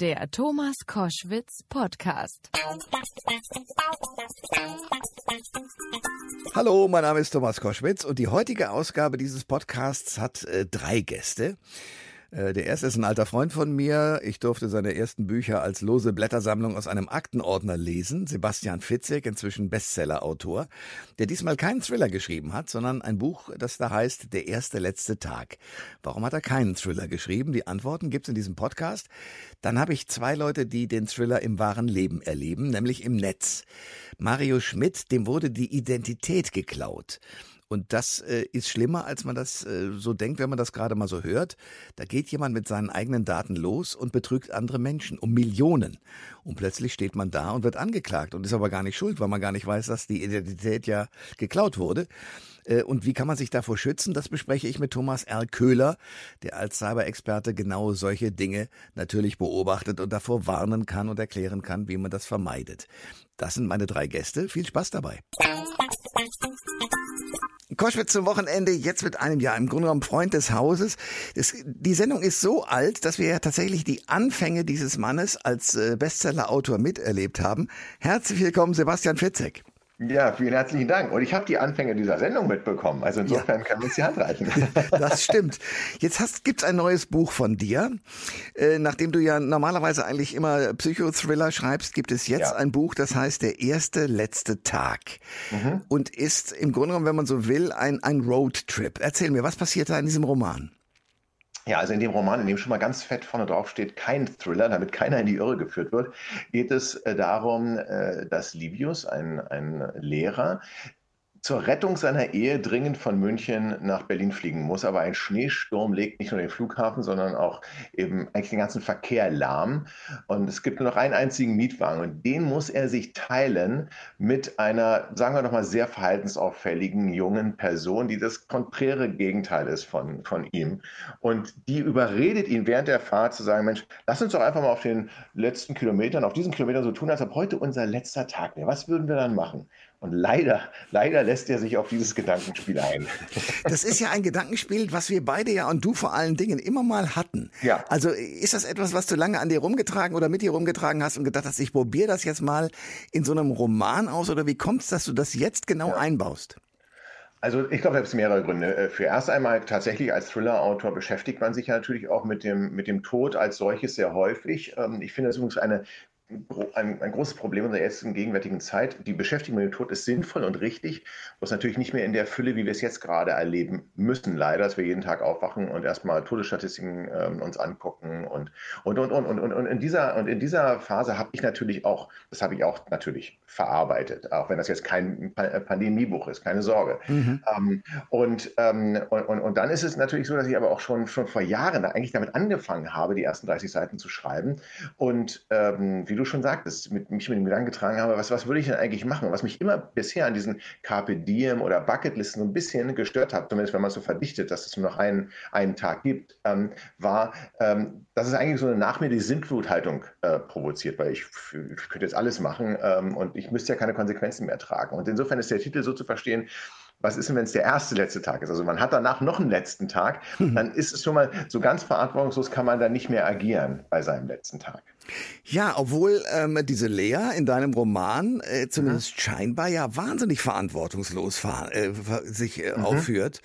Der Thomas Koschwitz Podcast. Hallo, mein Name ist Thomas Koschwitz und die heutige Ausgabe dieses Podcasts hat äh, drei Gäste. Äh, der erste ist ein alter Freund von mir. Ich durfte seine ersten Bücher als lose Blättersammlung aus einem Aktenordner lesen. Sebastian Fitzek, inzwischen Bestsellerautor, der diesmal keinen Thriller geschrieben hat, sondern ein Buch, das da heißt Der erste letzte Tag. Warum hat er keinen Thriller geschrieben? Die Antworten gibt's in diesem Podcast. Dann habe ich zwei Leute, die den Thriller im wahren Leben erleben, nämlich im Netz. Mario Schmidt, dem wurde die Identität geklaut. Und das äh, ist schlimmer, als man das äh, so denkt, wenn man das gerade mal so hört. Da geht jemand mit seinen eigenen Daten los und betrügt andere Menschen um Millionen. Und plötzlich steht man da und wird angeklagt und ist aber gar nicht schuld, weil man gar nicht weiß, dass die Identität ja geklaut wurde. Äh, und wie kann man sich davor schützen? Das bespreche ich mit Thomas R. Köhler, der als Cyber-Experte genau solche Dinge natürlich beobachtet und davor warnen kann und erklären kann, wie man das vermeidet. Das sind meine drei Gäste. Viel Spaß dabei. Koschwitz zum Wochenende, jetzt mit einem Jahr im Grunde genommen Freund des Hauses. Das, die Sendung ist so alt, dass wir ja tatsächlich die Anfänge dieses Mannes als äh, Bestsellerautor miterlebt haben. Herzlich willkommen, Sebastian Fitzek. Ja, vielen herzlichen Dank. Und ich habe die Anfänge dieser Sendung mitbekommen. Also insofern ja. kann man uns die Hand reichen. Das stimmt. Jetzt gibt es ein neues Buch von dir. Äh, nachdem du ja normalerweise eigentlich immer Psychothriller schreibst, gibt es jetzt ja. ein Buch, das heißt Der erste letzte Tag. Mhm. Und ist im Grunde genommen, wenn man so will, ein, ein Roadtrip. Erzähl mir, was passiert da in diesem Roman? Ja, also in dem Roman, in dem schon mal ganz fett vorne drauf steht, kein Thriller, damit keiner in die Irre geführt wird, geht es äh, darum, äh, dass Livius, ein, ein Lehrer, zur Rettung seiner Ehe dringend von München nach Berlin fliegen muss. Aber ein Schneesturm legt nicht nur den Flughafen, sondern auch eben eigentlich den ganzen Verkehr lahm. Und es gibt nur noch einen einzigen Mietwagen und den muss er sich teilen mit einer, sagen wir doch mal, sehr verhaltensauffälligen jungen Person, die das konträre Gegenteil ist von, von ihm. Und die überredet ihn während der Fahrt zu sagen, Mensch, lass uns doch einfach mal auf den letzten Kilometern, auf diesen Kilometern so tun, als ob heute unser letzter Tag wäre. Was würden wir dann machen? Und leider, leider lässt er sich auf dieses Gedankenspiel ein. Das ist ja ein Gedankenspiel, was wir beide ja und du vor allen Dingen immer mal hatten. Ja. Also ist das etwas, was du lange an dir rumgetragen oder mit dir rumgetragen hast und gedacht hast, ich probiere das jetzt mal in so einem Roman aus oder wie kommt es, dass du das jetzt genau ja. einbaust? Also ich glaube, da gibt es mehrere Gründe. Äh, für erst einmal tatsächlich als Thriller-Autor beschäftigt man sich ja natürlich auch mit dem, mit dem Tod als solches sehr häufig. Ähm, ich finde das übrigens eine ein, ein, großes Problem in der jetzigen gegenwärtigen Zeit. Die Beschäftigung mit dem Tod ist sinnvoll und richtig, was natürlich nicht mehr in der Fülle, wie wir es jetzt gerade erleben müssen, leider, dass wir jeden Tag aufwachen und erstmal Todesstatistiken ähm, uns angucken und und, und, und, und, und, und in dieser und in dieser Phase habe ich natürlich auch, das habe ich auch natürlich verarbeitet, auch wenn das jetzt kein Pandemiebuch ist, keine Sorge. Mhm. Ähm, und, ähm, und, und, und dann ist es natürlich so, dass ich aber auch schon, schon vor Jahren eigentlich damit angefangen habe, die ersten 30 Seiten zu schreiben und ähm, wie du schon sagtest, mit, mich mit dem Gedanken getragen habe, was, was würde ich denn eigentlich machen? Was mich immer bisher an diesen Carpe Diem oder Bucketlisten so ein bisschen gestört hat, zumindest wenn man es so verdichtet, dass es nur noch einen, einen Tag gibt, ähm, war, ähm, dass es eigentlich so eine nach mir die Sintfluthaltung äh, provoziert, weil ich, ich, könnte jetzt alles machen ähm, und ich müsste ja keine Konsequenzen mehr tragen. Und insofern ist der Titel so zu verstehen, was ist denn, wenn es der erste letzte Tag ist? Also man hat danach noch einen letzten Tag, dann ist es schon mal so ganz verantwortungslos kann man da nicht mehr agieren bei seinem letzten Tag. Ja, obwohl ähm, diese Lea in deinem Roman äh, zumindest mhm. scheinbar ja wahnsinnig verantwortungslos äh, sich äh, mhm. aufführt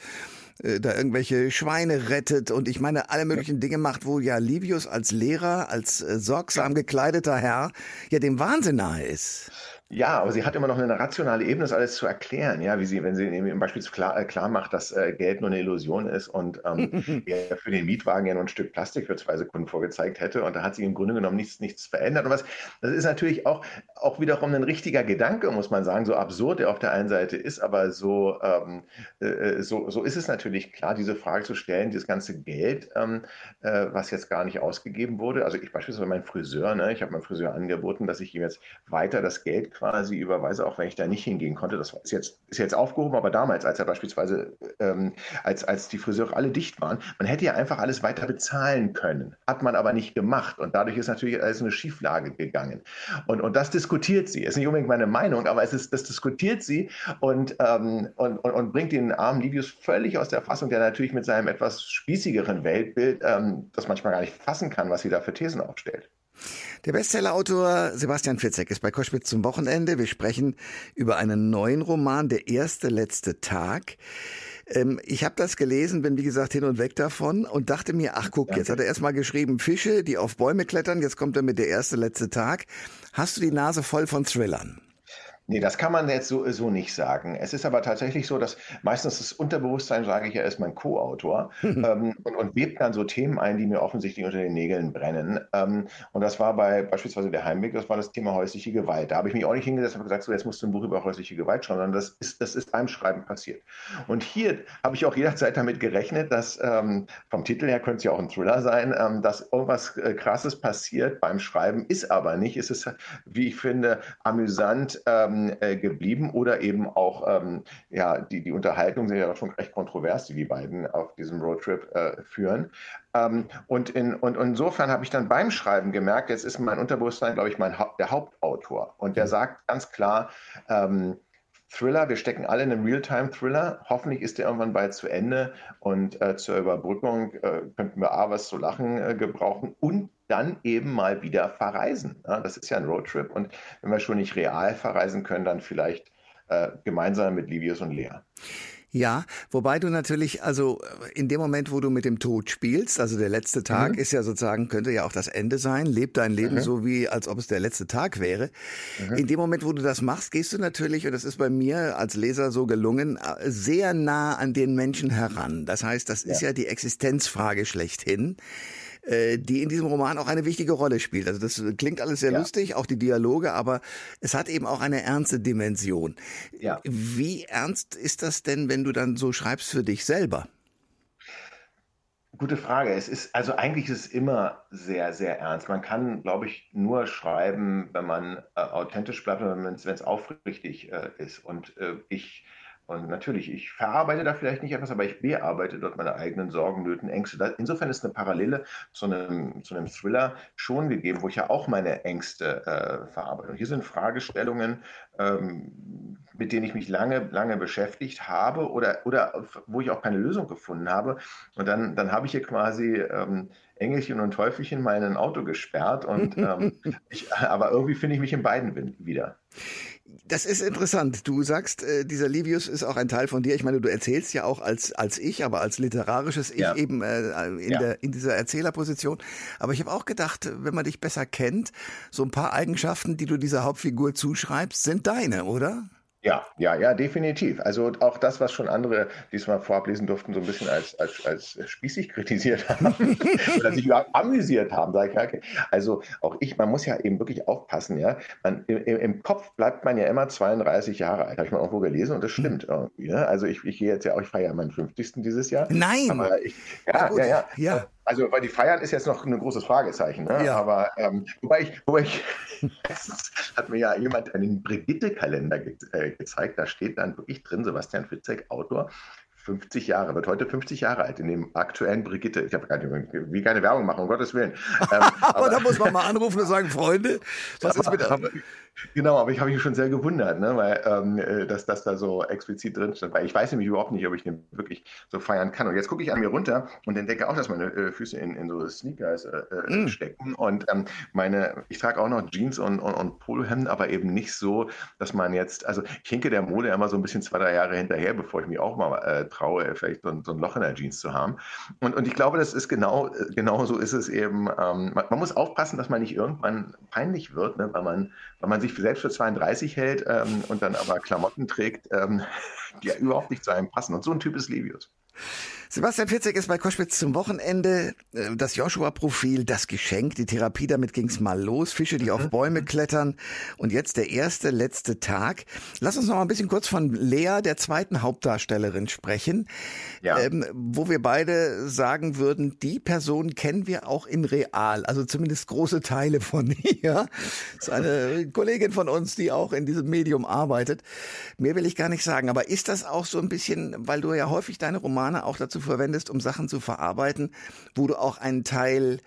äh, da irgendwelche Schweine rettet und ich meine alle möglichen Dinge macht, wo ja Livius als Lehrer, als äh, sorgsam gekleideter Herr ja dem Wahnsinn nahe ist. Ja, aber sie hat immer noch eine rationale Ebene, das alles zu erklären, ja, wie sie, wenn sie im Beispiel klar, äh, klar macht, dass äh, Geld nur eine Illusion ist und ähm, er für den Mietwagen ja nur ein Stück Plastik für zwei Sekunden vorgezeigt hätte und da hat sie im Grunde genommen nichts, nichts verändert. Und was, das ist natürlich auch, auch wiederum ein richtiger Gedanke, muss man sagen, so absurd er auf der einen Seite ist, aber so, ähm, äh, äh so, so ist es natürlich klar, diese Frage zu stellen, dieses ganze Geld, ähm, äh, was jetzt gar nicht ausgegeben wurde. Also ich beispielsweise mein Friseur, ne, ich habe meinem Friseur angeboten, dass ich ihm jetzt weiter das Geld quasi überweise, auch wenn ich da nicht hingehen konnte. Das ist jetzt, ist jetzt aufgehoben, aber damals, als er beispielsweise, ähm, als, als die Friseure alle dicht waren, man hätte ja einfach alles weiter bezahlen können. Hat man aber nicht gemacht. Und dadurch ist natürlich alles in eine Schieflage gegangen. Und, und das diskutiert sie. Ist nicht unbedingt meine Meinung, aber es ist, das diskutiert sie und, ähm, und, und, und, bringt den armen Livius völlig aus der Fassung, der natürlich mit seinem etwas spießigeren Weltbild ähm, das manchmal gar nicht fassen kann, was sie da für Thesen aufstellt. Der Bestsellerautor Sebastian Fitzek ist bei Koschwitz zum Wochenende. Wir sprechen über einen neuen Roman, Der erste letzte Tag. Ähm, ich habe das gelesen, bin wie gesagt hin und weg davon und dachte mir, ach guck, jetzt hat er erstmal geschrieben, Fische, die auf Bäume klettern, jetzt kommt er mit der erste letzte Tag. Hast du die Nase voll von Thrillern? Nee, das kann man jetzt so, so nicht sagen. Es ist aber tatsächlich so, dass meistens das Unterbewusstsein, sage ich ja, ist mein Co-Autor ähm, und, und webt dann so Themen ein, die mir offensichtlich unter den Nägeln brennen. Ähm, und das war bei beispielsweise der Heimweg, das war das Thema häusliche Gewalt. Da habe ich mich auch nicht hingesetzt und gesagt, so jetzt musst du ein Buch über häusliche Gewalt schreiben, sondern das ist, das ist beim Schreiben passiert. Und hier habe ich auch jederzeit damit gerechnet, dass ähm, vom Titel her könnte es ja auch ein Thriller sein, ähm, dass irgendwas äh, Krasses passiert beim Schreiben, ist aber nicht. Es ist, wie ich finde, amüsant ähm, ähm, äh, geblieben oder eben auch, ähm, ja, die, die Unterhaltungen sind ja schon recht kontrovers, die die beiden auf diesem Roadtrip äh, führen. Ähm, und, in, und insofern habe ich dann beim Schreiben gemerkt, jetzt ist mein Unterbewusstsein, glaube ich, mein ha der Hauptautor. Und der mhm. sagt ganz klar, ähm, Thriller, wir stecken alle in einem Realtime-Thriller. Hoffentlich ist der irgendwann bald zu Ende und äh, zur Überbrückung äh, könnten wir A, was zu lachen äh, gebrauchen und dann eben mal wieder verreisen. Ja, das ist ja ein Roadtrip und wenn wir schon nicht real verreisen können, dann vielleicht äh, gemeinsam mit Livius und Lea. Ja, wobei du natürlich, also in dem Moment, wo du mit dem Tod spielst, also der letzte Tag mhm. ist ja sozusagen, könnte ja auch das Ende sein, leb dein Leben mhm. so wie, als ob es der letzte Tag wäre. Mhm. In dem Moment, wo du das machst, gehst du natürlich, und das ist bei mir als Leser so gelungen, sehr nah an den Menschen heran. Das heißt, das ist ja, ja die Existenzfrage schlechthin. Äh, die in diesem Roman auch eine wichtige Rolle spielt. Also das klingt alles sehr ja. lustig, auch die Dialoge, aber es hat eben auch eine ernste Dimension. Ja. Wie ernst ist das denn, wenn du dann so schreibst für dich selber? Gute Frage. Es ist, also eigentlich ist es immer sehr, sehr ernst. Man kann, glaube ich, nur schreiben, wenn man äh, authentisch bleibt und wenn es aufrichtig äh, ist. Und äh, ich und natürlich, ich verarbeite da vielleicht nicht etwas, aber ich bearbeite dort meine eigenen Sorgen, Nöten, Ängste. Insofern ist eine Parallele zu einem, zu einem Thriller schon gegeben, wo ich ja auch meine Ängste äh, verarbeite. Und hier sind Fragestellungen, ähm, mit denen ich mich lange, lange beschäftigt habe oder, oder wo ich auch keine Lösung gefunden habe. Und dann, dann habe ich hier quasi ähm, Engelchen und Teufelchen mal in ein Auto gesperrt. Und, ähm, ich, aber irgendwie finde ich mich in beiden wieder. Das ist interessant. Du sagst, äh, dieser Livius ist auch ein Teil von dir. Ich meine, du erzählst ja auch als, als ich, aber als literarisches Ich ja. eben äh, in, ja. der, in dieser Erzählerposition. Aber ich habe auch gedacht, wenn man dich besser kennt, so ein paar Eigenschaften, die du dieser Hauptfigur zuschreibst, sind deine, oder? Ja, ja, ja, definitiv. Also auch das, was schon andere diesmal vorab lesen durften, so ein bisschen als, als, als spießig kritisiert haben oder sich überhaupt amüsiert haben, sage ich, okay. Also auch ich, man muss ja eben wirklich aufpassen, ja. Man, im, im, Kopf bleibt man ja immer 32 Jahre alt, habe ich mal irgendwo gelesen und das hm. stimmt irgendwie. Ne? Also ich, ich gehe jetzt ja auch, ich feiere ja meinen 50. dieses Jahr. Nein! Aber ich, ja, ja, ja, ja. Also, weil die Feiern ist jetzt noch ein großes Fragezeichen. Ne? Ja. Aber ähm, wobei ich, wobei ich hat mir ja jemand einen Brigitte-Kalender ge äh, gezeigt. Da steht dann wirklich drin, Sebastian Fitzek, Autor, 50 Jahre, wird heute 50 Jahre alt in dem aktuellen Brigitte. Ich habe gar nicht, wie keine Werbung machen, um Gottes Willen. Ähm, aber, aber, da muss man mal anrufen und sagen, Freunde, was ist mit aber, Genau, aber ich habe mich schon sehr gewundert, ne, weil ähm, äh, dass das da so explizit drin stand. Weil ich weiß nämlich überhaupt nicht, ob ich den wirklich so feiern kann. Und jetzt gucke ich an mir runter und entdecke auch, dass meine äh, Füße in, in so Sneakers äh, mm. stecken. Und ähm, meine, ich trage auch noch Jeans und, und, und Polohemden, aber eben nicht so, dass man jetzt, also ich hinke der Mode immer so ein bisschen zwei, drei Jahre hinterher, bevor ich mich auch mal äh, traue, vielleicht so ein, so ein, Loch in der Jeans zu haben. Und, und ich glaube, das ist genau, genau so ist es eben. Ähm, man, man, muss aufpassen, dass man nicht irgendwann peinlich wird, ne, weil man, weil man sich selbst für 32 hält ähm, und dann aber Klamotten trägt, ähm, die ja überhaupt nicht zu einem passen. Und so ein Typ ist Livius. Sebastian Fitzek ist bei Koschwitz zum Wochenende. Äh, das Joshua-Profil, das Geschenk, die Therapie, damit ging's mal los. Fische, die mhm. auf Bäume klettern. Und jetzt der erste, letzte Tag. Lass uns noch mal ein bisschen kurz von Lea, der zweiten Hauptdarstellerin, sprechen. Ja. Ähm, wo wir beide sagen würden, die Person kennen wir auch in real. Also zumindest große Teile von ihr. Das ist eine Kollegin von uns, die auch in diesem Medium arbeitet. Mehr will ich gar nicht sagen. Aber ist das auch so ein bisschen, weil du ja häufig deine Romane auch dazu verwendest, um Sachen zu verarbeiten, wo du auch einen Teil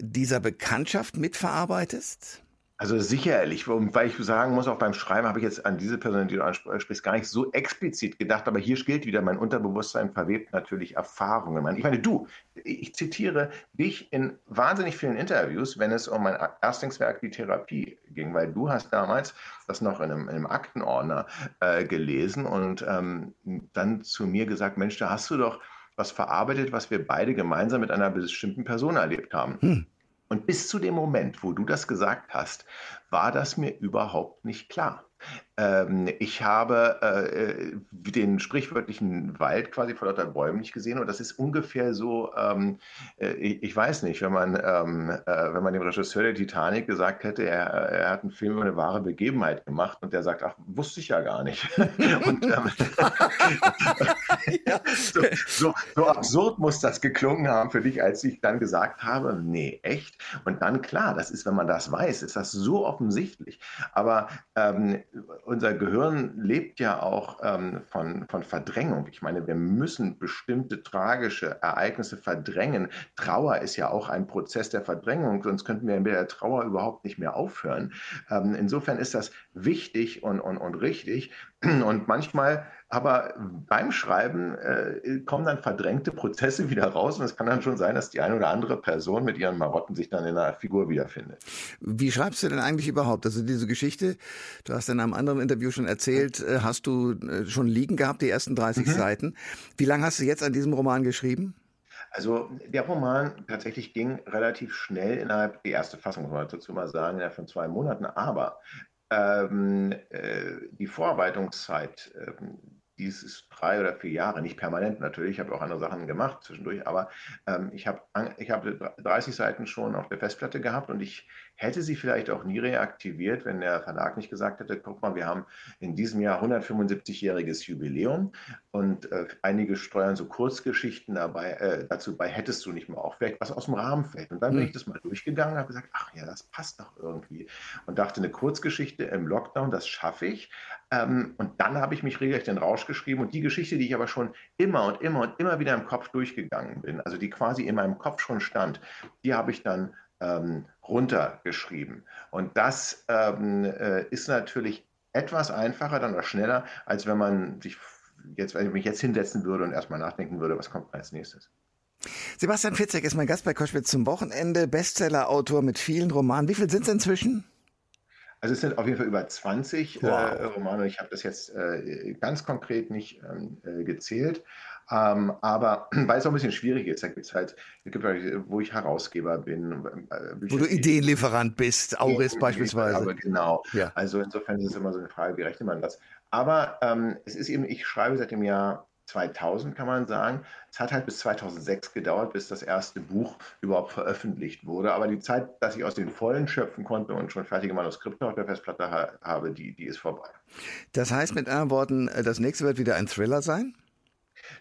dieser Bekanntschaft mitverarbeitest? Also sicherlich, weil ich sagen muss, auch beim Schreiben habe ich jetzt an diese Person, die du ansprichst, gar nicht so explizit gedacht, aber hier gilt wieder, mein Unterbewusstsein verwebt natürlich Erfahrungen. Ich meine, du, ich zitiere dich in wahnsinnig vielen Interviews, wenn es um mein Erstlingswerk, die Therapie ging, weil du hast damals das noch in einem, in einem Aktenordner äh, gelesen und ähm, dann zu mir gesagt, Mensch, da hast du doch was verarbeitet, was wir beide gemeinsam mit einer bestimmten Person erlebt haben. Hm. Und bis zu dem Moment, wo du das gesagt hast, war das mir überhaupt nicht klar. Ähm, ich habe äh, den sprichwörtlichen Wald quasi vor lauter Bäumen nicht gesehen und das ist ungefähr so, ähm, äh, ich, ich, weiß nicht, wenn man, ähm, äh, wenn man dem Regisseur der Titanic gesagt hätte, er, er, hat einen Film über eine wahre Begebenheit gemacht und der sagt, ach, wusste ich ja gar nicht. und, ähm, ja. so, so, so, absurd muss das geklungen haben für dich, als ich dann gesagt habe, nee, echt? Und dann klar, das ist, wenn man das weiß, ist das so offensichtlich. Aber ähm, unser Gehirn lebt ja auch ähm, von, von Verdrängung. Ich meine, wir müssen bestimmte tragische Ereignisse verdrängen. Trauer ist ja auch ein Prozess der Verdrängung, sonst könnten wir mit der Trauer überhaupt nicht mehr aufhören. Ähm, insofern ist das wichtig und, und, und richtig. Und manchmal aber beim Schreiben äh, kommen dann verdrängte Prozesse wieder raus und es kann dann schon sein, dass die eine oder andere Person mit ihren Marotten sich dann in einer Figur wiederfindet. Wie schreibst du denn eigentlich überhaupt? Also diese Geschichte, du hast in einem anderen Interview schon erzählt, äh, hast du äh, schon liegen gehabt, die ersten 30 mhm. Seiten. Wie lange hast du jetzt an diesem Roman geschrieben? Also der Roman tatsächlich ging relativ schnell innerhalb, die erste Fassung, muss man dazu mal sagen, innerhalb von zwei Monaten, aber ähm, äh, die Vorarbeitungszeit, ähm, dieses drei oder vier Jahre, nicht permanent natürlich, ich habe auch andere Sachen gemacht zwischendurch, aber ähm, ich habe ich hab 30 Seiten schon auf der Festplatte gehabt und ich hätte sie vielleicht auch nie reaktiviert, wenn der Verlag nicht gesagt hätte, guck mal, wir haben in diesem Jahr 175-jähriges Jubiläum und äh, einige steuern so Kurzgeschichten dabei, äh, dazu bei, hättest du nicht mal auch vielleicht was aus dem Rahmen fällt. Und dann bin hm. ich das mal durchgegangen und habe gesagt, ach ja, das passt doch irgendwie. Und dachte, eine Kurzgeschichte im Lockdown, das schaffe ich. Ähm, und dann habe ich mich regelrecht in Rausch geschrieben und die Geschichte, die ich aber schon immer und immer und immer wieder im Kopf durchgegangen bin, also die quasi in meinem Kopf schon stand, die habe ich dann ähm, runtergeschrieben. Und das ähm, äh, ist natürlich etwas einfacher dann oder schneller, als wenn man sich jetzt, wenn ich mich jetzt hinsetzen würde und erstmal nachdenken würde, was kommt als nächstes. Sebastian Fitzek ist mein Gast bei Koschwitz zum Wochenende, Bestseller-Autor mit vielen Romanen. Wie viel sind es inzwischen? Also es sind auf jeden Fall über 20 äh, wow. äh, Romane. Ich habe das jetzt äh, ganz konkret nicht ähm, äh, gezählt. Ähm, aber weil es auch ein bisschen schwierig ist, da gibt es halt, gibt halt, wo ich Herausgeber bin. Äh, wo du Ideenlieferant bist, Auris beispielsweise. Aber genau. Ja. Also insofern ist es immer so eine Frage, wie rechnet man das? Aber ähm, es ist eben, ich schreibe seit dem Jahr 2000 kann man sagen. Es hat halt bis 2006 gedauert, bis das erste Buch überhaupt veröffentlicht wurde. Aber die Zeit, dass ich aus den Vollen schöpfen konnte und schon fertige Manuskripte auf der Festplatte ha habe, die, die ist vorbei. Das heißt mit anderen Worten, das nächste wird wieder ein Thriller sein?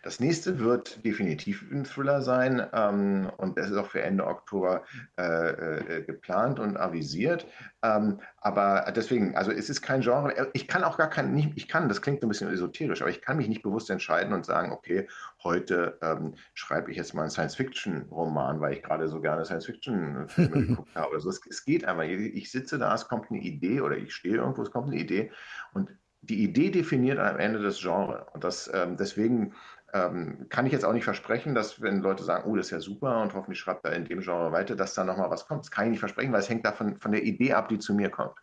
Das nächste wird definitiv ein Thriller sein ähm, und das ist auch für Ende Oktober äh, äh, geplant und avisiert. Ähm, aber deswegen, also es ist kein Genre. Ich kann auch gar kein, nicht, ich kann, das klingt ein bisschen esoterisch, aber ich kann mich nicht bewusst entscheiden und sagen, okay, heute ähm, schreibe ich jetzt mal einen Science-Fiction-Roman, weil ich gerade so gerne Science-Fiction-Filme geguckt habe. Also es, es geht einfach. Ich sitze da, es kommt eine Idee oder ich stehe irgendwo, es kommt eine Idee und die Idee definiert am Ende das Genre. Und das, ähm, deswegen ähm, kann ich jetzt auch nicht versprechen, dass wenn Leute sagen, oh, das ist ja super und hoffentlich schreibt er in dem Genre weiter, dass da nochmal was kommt. Das kann ich nicht versprechen, weil es hängt davon von der Idee ab, die zu mir kommt.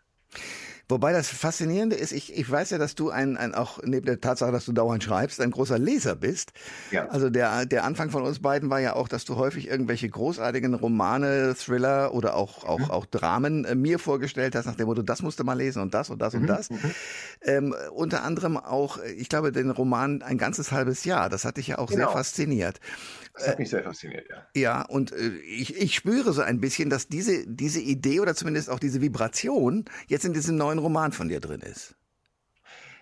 Wobei das Faszinierende ist, ich, ich weiß ja, dass du ein, ein, auch neben der Tatsache, dass du dauernd schreibst, ein großer Leser bist. Ja. Also der, der Anfang von uns beiden war ja auch, dass du häufig irgendwelche großartigen Romane, Thriller oder auch, auch, mhm. auch Dramen äh, mir vorgestellt hast, nach dem Motto, das musst du mal lesen und das und das mhm. und das. Mhm. Ähm, unter anderem auch, ich glaube, den Roman ein ganzes halbes Jahr. Das hat dich ja auch genau. sehr fasziniert. Das hat mich sehr fasziniert, ja. Ja, und äh, ich, ich spüre so ein bisschen, dass diese, diese Idee oder zumindest auch diese Vibration jetzt in diesem neuen Roman von dir drin ist.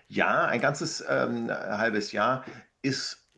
Ja, ein ganzes ähm, halbes Jahr ist,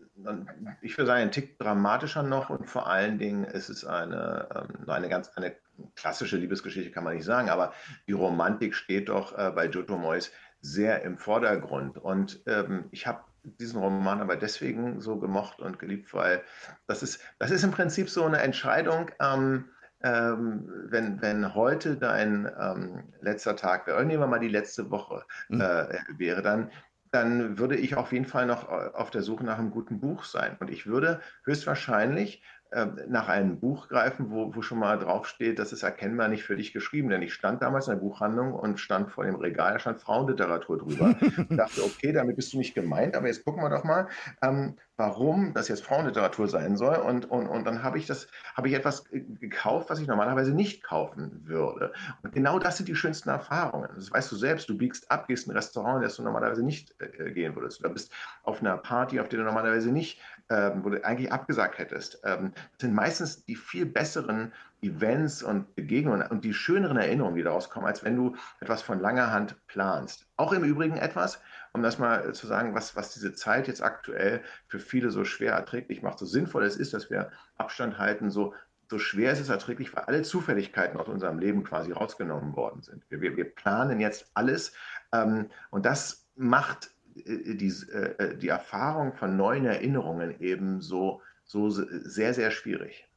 ich würde sagen, ein Tick dramatischer noch und vor allen Dingen ist es eine, ähm, eine ganz eine klassische Liebesgeschichte, kann man nicht sagen, aber die Romantik steht doch äh, bei Giotto Moyes sehr im Vordergrund. Und ähm, ich habe diesen Roman aber deswegen so gemocht und geliebt, weil das ist, das ist im Prinzip so eine Entscheidung, ähm, ähm, wenn, wenn heute dein ähm, letzter Tag wäre, nehmen wir mal die letzte Woche mhm. äh, wäre, dann, dann würde ich auf jeden Fall noch äh, auf der Suche nach einem guten Buch sein. Und ich würde höchstwahrscheinlich nach einem Buch greifen, wo, wo schon mal draufsteht, das ist erkennbar nicht für dich geschrieben. Denn ich stand damals in der Buchhandlung und stand vor dem Regal, da stand Frauenliteratur drüber. und dachte, okay, damit bist du nicht gemeint, aber jetzt gucken wir doch mal, ähm, warum das jetzt Frauenliteratur sein soll. Und, und, und dann habe ich das, habe ich etwas gekauft, was ich normalerweise nicht kaufen würde. Und genau das sind die schönsten Erfahrungen. Das weißt du selbst, du biegst ab, gehst in ein Restaurant, das du normalerweise nicht äh, gehen würdest. Du bist auf einer Party, auf der du normalerweise nicht ähm, wo du eigentlich abgesagt hättest, ähm, sind meistens die viel besseren Events und Begegnungen und die schöneren Erinnerungen, die daraus kommen, als wenn du etwas von langer Hand planst. Auch im Übrigen etwas, um das mal zu sagen, was, was diese Zeit jetzt aktuell für viele so schwer erträglich macht, so sinnvoll es ist, dass wir Abstand halten, so so schwer ist es erträglich, weil alle Zufälligkeiten aus unserem Leben quasi rausgenommen worden sind. Wir, wir, planen jetzt alles ähm, und das macht die, äh, die Erfahrung von neuen Erinnerungen eben so, so sehr, sehr schwierig.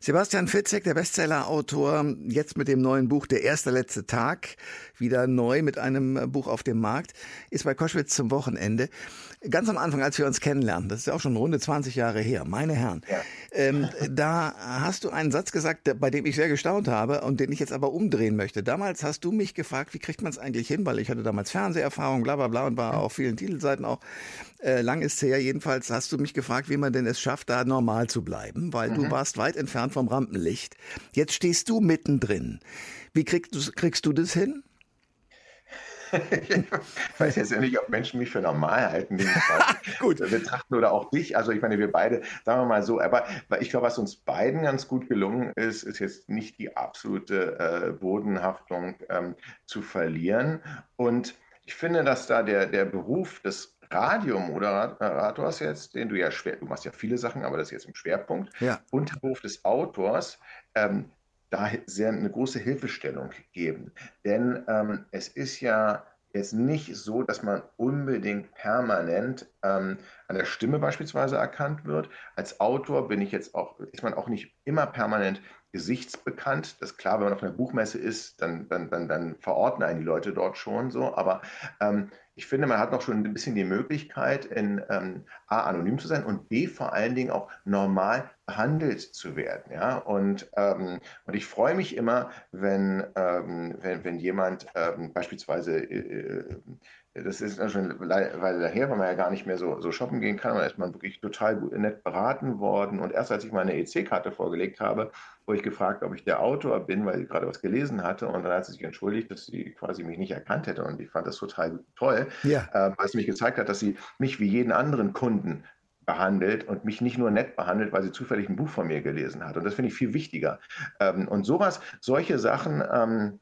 Sebastian Fitzek, der Bestsellerautor, jetzt mit dem neuen Buch Der erste letzte Tag, wieder neu mit einem Buch auf dem Markt, ist bei Koschwitz zum Wochenende. Ganz am Anfang, als wir uns kennenlernen, das ist ja auch schon runde 20 Jahre her, meine Herren, ja. ähm, da hast du einen Satz gesagt, bei dem ich sehr gestaunt habe und den ich jetzt aber umdrehen möchte. Damals hast du mich gefragt, wie kriegt man es eigentlich hin, weil ich hatte damals Fernseherfahrung, bla bla bla und war auf vielen Titelseiten auch. Äh, lang ist her, jedenfalls hast du mich gefragt, wie man denn es schafft, da normal zu bleiben, weil mhm. du warst weit entfernt vom Rampenlicht. Jetzt stehst du mittendrin. Wie kriegst du, kriegst du das hin? ich weiß jetzt ja nicht, ob Menschen mich für normal halten, gut betrachten oder auch dich. Also ich meine, wir beide, sagen wir mal so, aber ich glaube, was uns beiden ganz gut gelungen ist, ist jetzt nicht die absolute äh, Bodenhaftung ähm, zu verlieren. Und ich finde, dass da der, der Beruf des Radiomoderators jetzt, den du ja schwer, du machst ja viele Sachen, aber das ist jetzt im Schwerpunkt, ja. und Beruf des Autors, ähm, da sehr eine große Hilfestellung geben. Denn ähm, es ist ja jetzt nicht so, dass man unbedingt permanent ähm, an der Stimme beispielsweise erkannt wird. Als Autor bin ich jetzt auch, ist man auch nicht immer permanent gesichtsbekannt. Das ist klar, wenn man auf einer Buchmesse ist, dann, dann, dann, dann verorten einen die Leute dort schon so. Aber ähm, ich finde, man hat noch schon ein bisschen die Möglichkeit, in ähm, A, anonym zu sein und B, vor allen Dingen auch normal behandelt zu werden. Ja? Und, ähm, und ich freue mich immer, wenn, ähm, wenn, wenn jemand ähm, beispielsweise äh, äh das ist schon eine Weile daher, weil man ja gar nicht mehr so, so shoppen gehen kann. Da ist man wirklich total gut, nett beraten worden. Und erst als ich meine EC-Karte vorgelegt habe, wurde ich gefragt, ob ich der Autor bin, weil sie gerade was gelesen hatte. Und dann hat sie sich entschuldigt, dass sie quasi mich nicht erkannt hätte. Und ich fand das total toll, ja. äh, weil es mich gezeigt hat, dass sie mich wie jeden anderen Kunden behandelt und mich nicht nur nett behandelt, weil sie zufällig ein Buch von mir gelesen hat. Und das finde ich viel wichtiger. Ähm, und sowas, solche Sachen, ähm,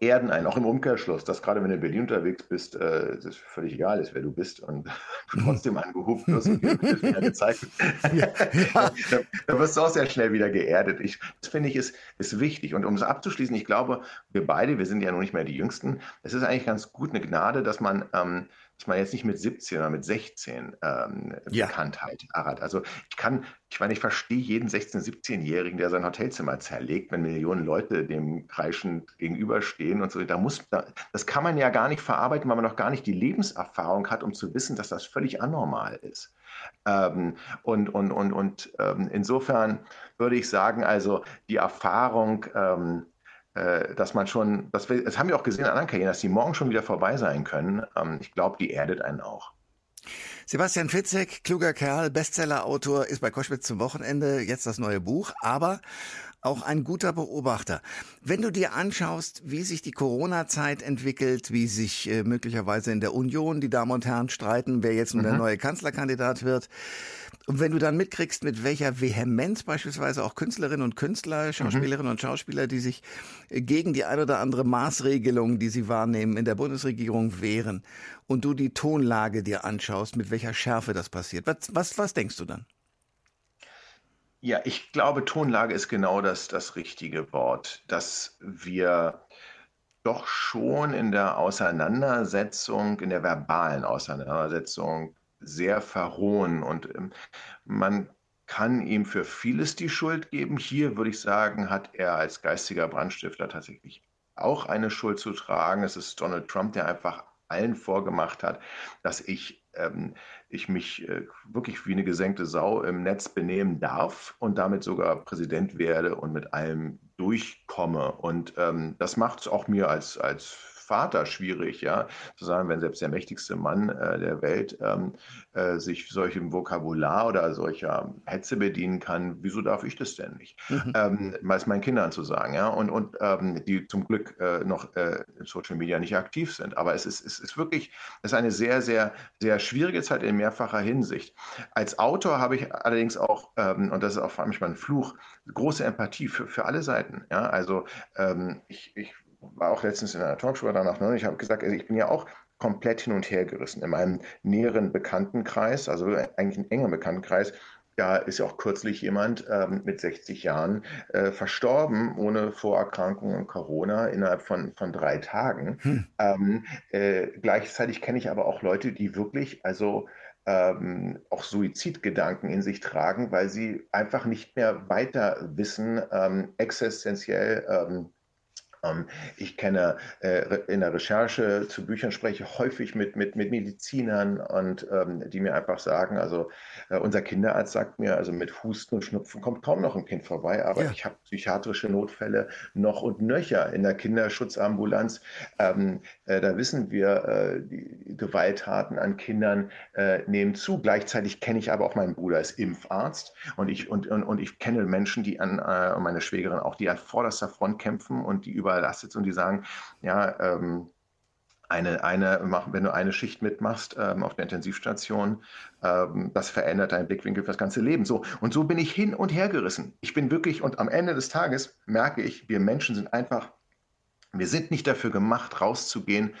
erden einen, auch im Umkehrschluss, dass gerade wenn du in Berlin unterwegs bist, äh, es völlig egal ist, wer du bist und du trotzdem angehupt wirst und dir gezeigt ja, ja. da, da, wirst du auch sehr schnell wieder geerdet. Ich, das finde ich ist, ist wichtig. Und um es abzuschließen, ich glaube, wir beide, wir sind ja noch nicht mehr die Jüngsten, es ist eigentlich ganz gut eine Gnade, dass man ähm, dass man jetzt nicht mit 17 oder mit 16 ähm, ja. Bekanntheit hat. Also ich kann, ich meine, ich verstehe jeden 16-, 17-Jährigen, der sein Hotelzimmer zerlegt, wenn Millionen Leute dem kreischend gegenüberstehen und so. Da muss, da, das kann man ja gar nicht verarbeiten, weil man noch gar nicht die Lebenserfahrung hat, um zu wissen, dass das völlig anormal ist. Ähm, und und, und, und ähm, insofern würde ich sagen, also die Erfahrung, ähm, äh, dass man schon, das, wir, das haben wir auch gesehen in anderen Karrieren, dass die morgen schon wieder vorbei sein können. Ähm, ich glaube, die erdet einen auch. Sebastian Fitzek, kluger Kerl, Bestsellerautor, ist bei Koschwitz zum Wochenende jetzt das neue Buch, aber auch ein guter Beobachter. Wenn du dir anschaust, wie sich die Corona-Zeit entwickelt, wie sich äh, möglicherweise in der Union die Damen und Herren streiten, wer jetzt nun mhm. der neue Kanzlerkandidat wird, und wenn du dann mitkriegst, mit welcher Vehemenz beispielsweise auch Künstlerinnen und Künstler, Schauspielerinnen mhm. und Schauspieler, die sich gegen die ein oder andere Maßregelung, die sie wahrnehmen, in der Bundesregierung wehren, und du die Tonlage dir anschaust, mit welcher Schärfe das passiert, was, was, was denkst du dann? Ja, ich glaube, Tonlage ist genau das, das richtige Wort, dass wir doch schon in der Auseinandersetzung, in der verbalen Auseinandersetzung sehr verrohen. Und ähm, man kann ihm für vieles die Schuld geben. Hier würde ich sagen, hat er als geistiger Brandstifter tatsächlich auch eine Schuld zu tragen. Es ist Donald Trump, der einfach allen vorgemacht hat, dass ich, ähm, ich mich äh, wirklich wie eine gesenkte Sau im Netz benehmen darf und damit sogar Präsident werde und mit allem durchkomme. Und ähm, das macht es auch mir als, als Vater schwierig, ja, zu sagen, wenn selbst der mächtigste Mann äh, der Welt ähm, äh, sich solchem Vokabular oder solcher Hetze bedienen kann, wieso darf ich das denn nicht? Mhm. Ähm, es meinen Kindern zu sagen, ja, und, und ähm, die zum Glück äh, noch äh, in Social Media nicht aktiv sind. Aber es ist, es ist wirklich, es ist eine sehr, sehr, sehr schwierige Zeit in mehrfacher Hinsicht. Als Autor habe ich allerdings auch, ähm, und das ist auch manchmal ein Fluch, große Empathie für, für alle Seiten. Ja, also ähm, ich, ich war auch letztens in einer Talkshow danach, ne? ich habe gesagt, also ich bin ja auch komplett hin und her gerissen. In meinem näheren Bekanntenkreis, also eigentlich ein enger Bekanntenkreis, da ist ja auch kürzlich jemand ähm, mit 60 Jahren äh, verstorben ohne Vorerkrankung und Corona innerhalb von, von drei Tagen. Hm. Ähm, äh, gleichzeitig kenne ich aber auch Leute, die wirklich, also ähm, auch Suizidgedanken in sich tragen, weil sie einfach nicht mehr weiter wissen, ähm, existenziell ähm, ich kenne äh, in der Recherche zu Büchern spreche häufig mit, mit, mit Medizinern und ähm, die mir einfach sagen, also äh, unser Kinderarzt sagt mir, also mit Husten und Schnupfen kommt kaum noch ein Kind vorbei, aber ja. ich habe psychiatrische Notfälle noch und nöcher in der Kinderschutzambulanz. Ähm, äh, da wissen wir, die Gewalttaten an Kindern nehmen zu. Gleichzeitig kenne ich aber auch meinen Bruder als Impfarzt und ich, und, und, und ich kenne Menschen, die an, meine Schwägerin auch, die an vorderster Front kämpfen und die über überlastet und die sagen, ja, ähm, eine, eine, wenn du eine Schicht mitmachst ähm, auf der Intensivstation, ähm, das verändert deinen Blickwinkel für das ganze Leben. So, und so bin ich hin und her gerissen. Ich bin wirklich, und am Ende des Tages merke ich, wir Menschen sind einfach, wir sind nicht dafür gemacht, rauszugehen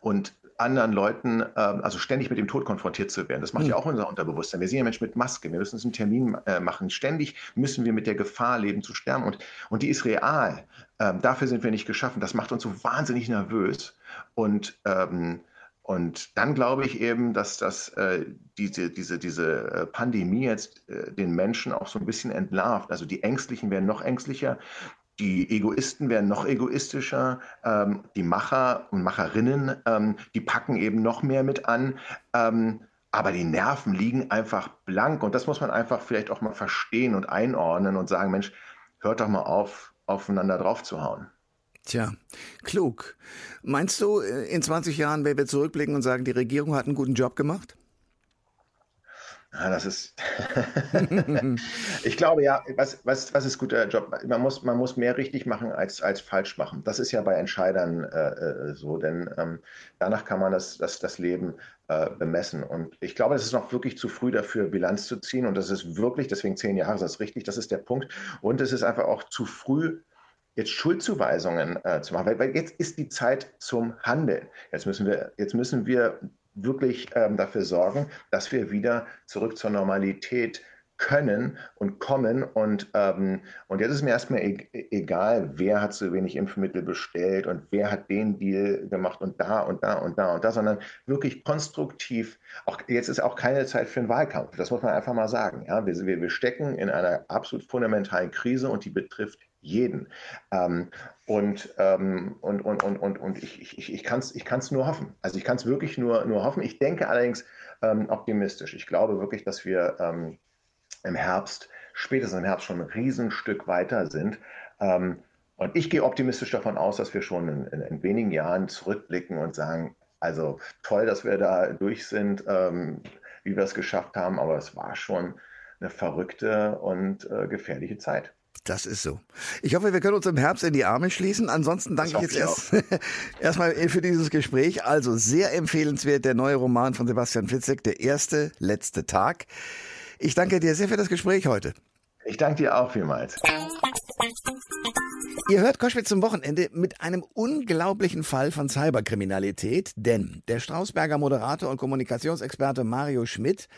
und anderen Leuten, ähm, also ständig mit dem Tod konfrontiert zu werden. Das macht mhm. ja auch unser Unterbewusstsein. Wir sind ja Menschen mit Maske. Wir müssen uns einen Termin äh, machen. Ständig müssen wir mit der Gefahr leben zu sterben. Und, und die ist real. Ähm, dafür sind wir nicht geschaffen. Das macht uns so wahnsinnig nervös. Und, ähm, und dann glaube ich eben, dass das, äh, diese, diese, diese äh, Pandemie jetzt äh, den Menschen auch so ein bisschen entlarvt. Also die Ängstlichen werden noch ängstlicher. Die Egoisten werden noch egoistischer, ähm, die Macher und Macherinnen, ähm, die packen eben noch mehr mit an. Ähm, aber die Nerven liegen einfach blank und das muss man einfach vielleicht auch mal verstehen und einordnen und sagen, Mensch, hört doch mal auf, aufeinander draufzuhauen. Tja, klug. Meinst du, äh, in 20 Jahren werden wir zurückblicken und sagen, die Regierung hat einen guten Job gemacht? Ja, das ist. ich glaube ja, was, was, was ist guter Job? Man muss, man muss mehr richtig machen als, als falsch machen. Das ist ja bei Entscheidern äh, äh, so, denn ähm, danach kann man das, das, das Leben äh, bemessen. Und ich glaube, es ist noch wirklich zu früh dafür, Bilanz zu ziehen. Und das ist wirklich, deswegen zehn Jahre ist das richtig, das ist der Punkt. Und es ist einfach auch zu früh, jetzt Schuldzuweisungen äh, zu machen, weil, weil, jetzt ist die Zeit zum Handeln. Jetzt müssen wir, jetzt müssen wir wirklich ähm, dafür sorgen, dass wir wieder zurück zur Normalität können und kommen. Und, ähm, und jetzt ist mir erstmal e egal, wer hat so wenig Impfmittel bestellt und wer hat den Deal gemacht und da und da und da und da, sondern wirklich konstruktiv. Auch, jetzt ist auch keine Zeit für einen Wahlkampf. Das muss man einfach mal sagen. Ja? Wir, wir, wir stecken in einer absolut fundamentalen Krise und die betrifft jeden. Ähm, und, ähm, und, und, und, und, und ich, ich, ich kann es ich nur hoffen. Also ich kann es wirklich nur, nur hoffen. Ich denke allerdings ähm, optimistisch. Ich glaube wirklich, dass wir ähm, im Herbst, spätestens im Herbst schon ein Riesenstück weiter sind. Ähm, und ich gehe optimistisch davon aus, dass wir schon in, in, in, wenigen Jahren zurückblicken und sagen, also toll, dass wir da durch sind, ähm, wie wir es geschafft haben, aber es war schon eine verrückte und äh, gefährliche Zeit. Das ist so. Ich hoffe, wir können uns im Herbst in die Arme schließen. Ansonsten danke ich jetzt erst, erstmal für dieses Gespräch. Also sehr empfehlenswert der neue Roman von Sebastian Fitzek, Der erste, letzte Tag. Ich danke dir sehr für das Gespräch heute. Ich danke dir auch vielmals. Ihr hört Koschwitz zum Wochenende mit einem unglaublichen Fall von Cyberkriminalität, denn der Strausberger Moderator und Kommunikationsexperte Mario Schmidt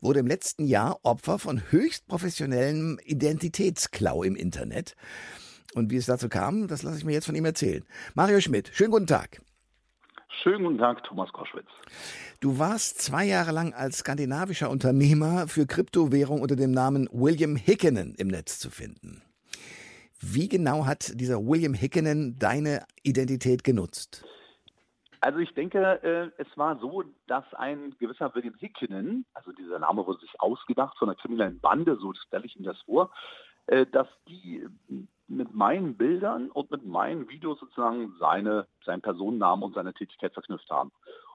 wurde im letzten Jahr Opfer von höchst professionellem Identitätsklau im Internet. Und wie es dazu kam, das lasse ich mir jetzt von ihm erzählen. Mario Schmidt, schönen guten Tag. Schönen guten Tag, Thomas Koschwitz. Du warst zwei Jahre lang als skandinavischer Unternehmer für Kryptowährung unter dem Namen William Hickenen im Netz zu finden. Wie genau hat dieser William Hickenen deine Identität genutzt? Also ich denke, äh, es war so, dass ein gewisser William Hickenen, also dieser Name wurde sich ausgedacht von einer kriminellen Bande, so stelle ich ihm das vor, äh, dass die mit meinen Bildern und mit meinen Videos sozusagen seine, seinen Personennamen und seine Tätigkeit verknüpft haben.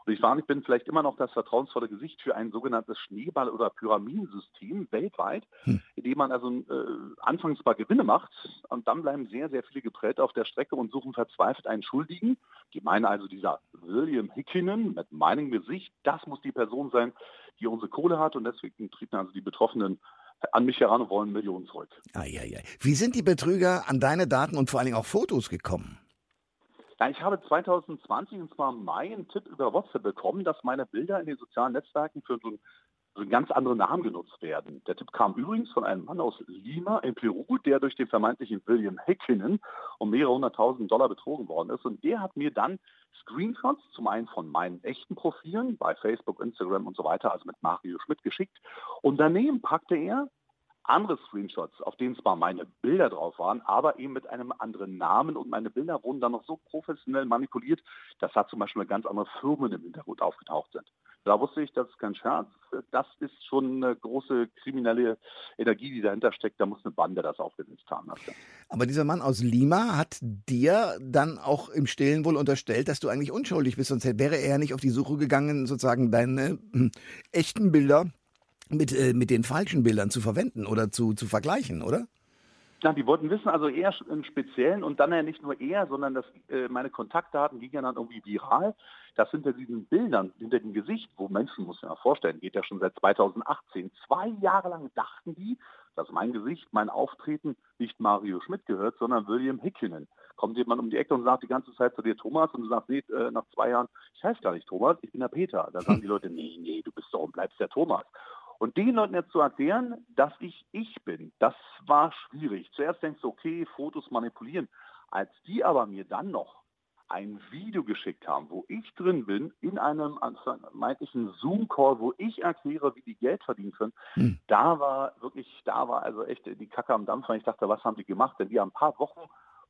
Und ich war, ich bin vielleicht immer noch das vertrauensvolle Gesicht für ein sogenanntes Schneeball- oder Pyramidensystem weltweit, hm. in dem man also äh, anfangs mal Gewinne macht und dann bleiben sehr, sehr viele geprellt auf der Strecke und suchen verzweifelt einen Schuldigen. Die meinen also dieser William Hickinen mit meinem Gesicht, das muss die Person sein, die unsere Kohle hat und deswegen treten also die Betroffenen an mich heran und wollen Millionen zurück. Eieiei. Wie sind die Betrüger an deine Daten und vor allen Dingen auch Fotos gekommen? Ja, ich habe 2020, und zwar im Mai, einen Tipp über WhatsApp bekommen, dass meine Bilder in den sozialen Netzwerken für so einen, so einen ganz anderen Namen genutzt werden. Der Tipp kam übrigens von einem Mann aus Lima in Peru, der durch den vermeintlichen William Hickinen um mehrere hunderttausend Dollar betrogen worden ist. Und der hat mir dann Screenshots, zum einen von meinen echten Profilen bei Facebook, Instagram und so weiter, also mit Mario Schmidt geschickt. Und daneben packte er andere Screenshots, auf denen zwar meine Bilder drauf waren, aber eben mit einem anderen Namen und meine Bilder wurden dann noch so professionell manipuliert, dass da zum Beispiel ganz andere Firmen im Hintergrund aufgetaucht sind. Da wusste ich, das ist kein Scherz, das ist schon eine große kriminelle Energie, die dahinter steckt, da muss eine Bande das aufgesetzt haben. Aber dieser Mann aus Lima hat dir dann auch im Stillen wohl unterstellt, dass du eigentlich unschuldig bist, sonst wäre er nicht auf die Suche gegangen, sozusagen deine äh, echten Bilder mit, äh, mit den falschen Bildern zu verwenden oder zu, zu vergleichen, oder? Ja, die wollten wissen, also eher im Speziellen und dann ja nicht nur er, sondern das, äh, meine Kontaktdaten gingen dann irgendwie viral. Das hinter diesen Bildern, hinter dem Gesicht, wo Menschen, muss man ja vorstellen, geht ja schon seit 2018. Zwei Jahre lang dachten die, dass mein Gesicht, mein Auftreten nicht Mario Schmidt gehört, sondern William Hickinen. Kommt jemand um die Ecke und sagt die ganze Zeit zu dir Thomas und du sagst, nee, äh, nach zwei Jahren, ich heiße gar nicht Thomas, ich bin der Peter. Da sagen die Leute, nee, nee, du bist doch und bleibst der Thomas. Und den Leuten jetzt zu erklären, dass ich ich bin, das war schwierig. Zuerst denkst du, okay, Fotos manipulieren. Als die aber mir dann noch ein Video geschickt haben, wo ich drin bin, in einem vermeintlichen Zoom-Call, wo ich erkläre, wie die Geld verdienen können, hm. da war wirklich, da war also echt die Kacke am Dampfer. Ich dachte, was haben die gemacht? Denn die haben ein paar Wochen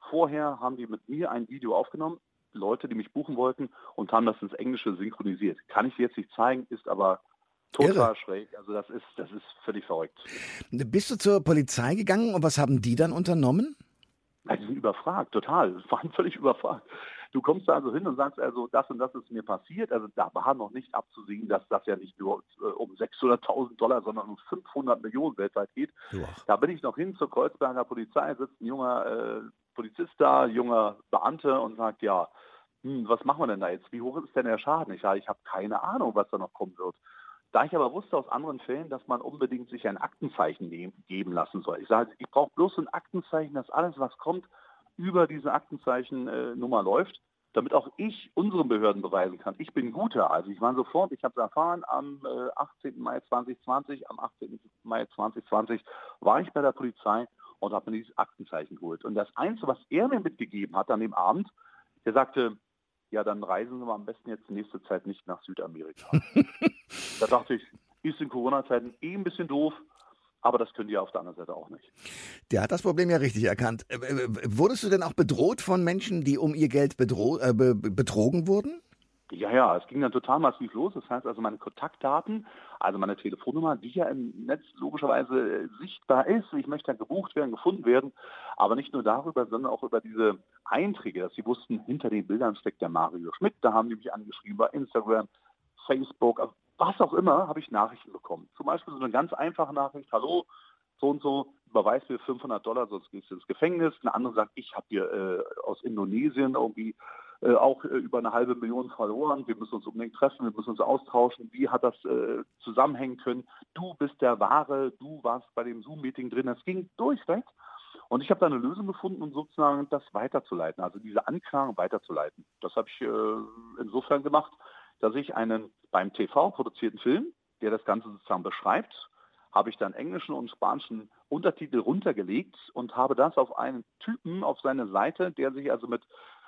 vorher haben die mit mir ein Video aufgenommen, Leute, die mich buchen wollten, und haben das ins Englische synchronisiert. Kann ich dir jetzt nicht zeigen, ist aber Total Irre. schräg. Also das ist, das ist völlig verrückt. Bist du zur Polizei gegangen und was haben die dann unternommen? Ja, die sind überfragt, total. Waren völlig überfragt. Du kommst da also hin und sagst also, das und das ist mir passiert. Also da war noch nicht abzusehen, dass das ja nicht nur äh, um 600.000 Dollar, sondern um 500 Millionen weltweit geht. Ja. Da bin ich noch hin zur Kreuzberger Polizei, sitzt ein junger äh, Polizist da, junger Beamte und sagt, ja, hm, was machen wir denn da jetzt? Wie hoch ist denn der Schaden? Ich sage, ich habe keine Ahnung, was da noch kommen wird. Da ich aber wusste aus anderen Fällen, dass man unbedingt sich ein Aktenzeichen geben lassen soll. Ich sage, ich brauche bloß ein Aktenzeichen, dass alles, was kommt, über diese Aktenzeichen-Nummer läuft, damit auch ich unseren Behörden beweisen kann, ich bin guter. Also ich war sofort, ich habe es erfahren, am 18. Mai 2020, am 18. Mai 2020 war ich bei der Polizei und habe mir dieses Aktenzeichen geholt. Und das Einzige, was er mir mitgegeben hat an dem Abend, der sagte, ja, dann reisen Sie mal am besten jetzt nächste Zeit nicht nach Südamerika. da dachte ich, ist in Corona-Zeiten eh ein bisschen doof, aber das können die auf der anderen Seite auch nicht. Der hat das Problem ja richtig erkannt. Äh, äh, wurdest du denn auch bedroht von Menschen, die um ihr Geld äh, betrogen wurden? Ja, ja, es ging dann total massiv los. Das heißt also, meine Kontaktdaten, also meine Telefonnummer, die ja im Netz logischerweise äh, sichtbar ist. Ich möchte ja gebucht werden, gefunden werden. Aber nicht nur darüber, sondern auch über diese Einträge, dass sie wussten, hinter den Bildern steckt der Mario Schmidt. Da haben die mich angeschrieben bei Instagram, Facebook, was auch immer, habe ich Nachrichten bekommen. Zum Beispiel so eine ganz einfache Nachricht, hallo, so und so, überweis mir 500 Dollar, sonst gehst du ins Gefängnis. Eine andere sagt, ich habe hier äh, aus Indonesien irgendwie auch äh, über eine halbe Million verloren. Wir müssen uns unbedingt treffen, wir müssen uns austauschen. Wie hat das äh, zusammenhängen können? Du bist der Wahre, du warst bei dem Zoom-Meeting drin. Das ging durchweg. Und ich habe da eine Lösung gefunden, um sozusagen das weiterzuleiten, also diese Anklagen weiterzuleiten. Das habe ich äh, insofern gemacht, dass ich einen beim TV produzierten Film, der das Ganze sozusagen beschreibt, habe ich dann englischen und spanischen Untertitel runtergelegt und habe das auf einen Typen auf seine Seite, der sich also mit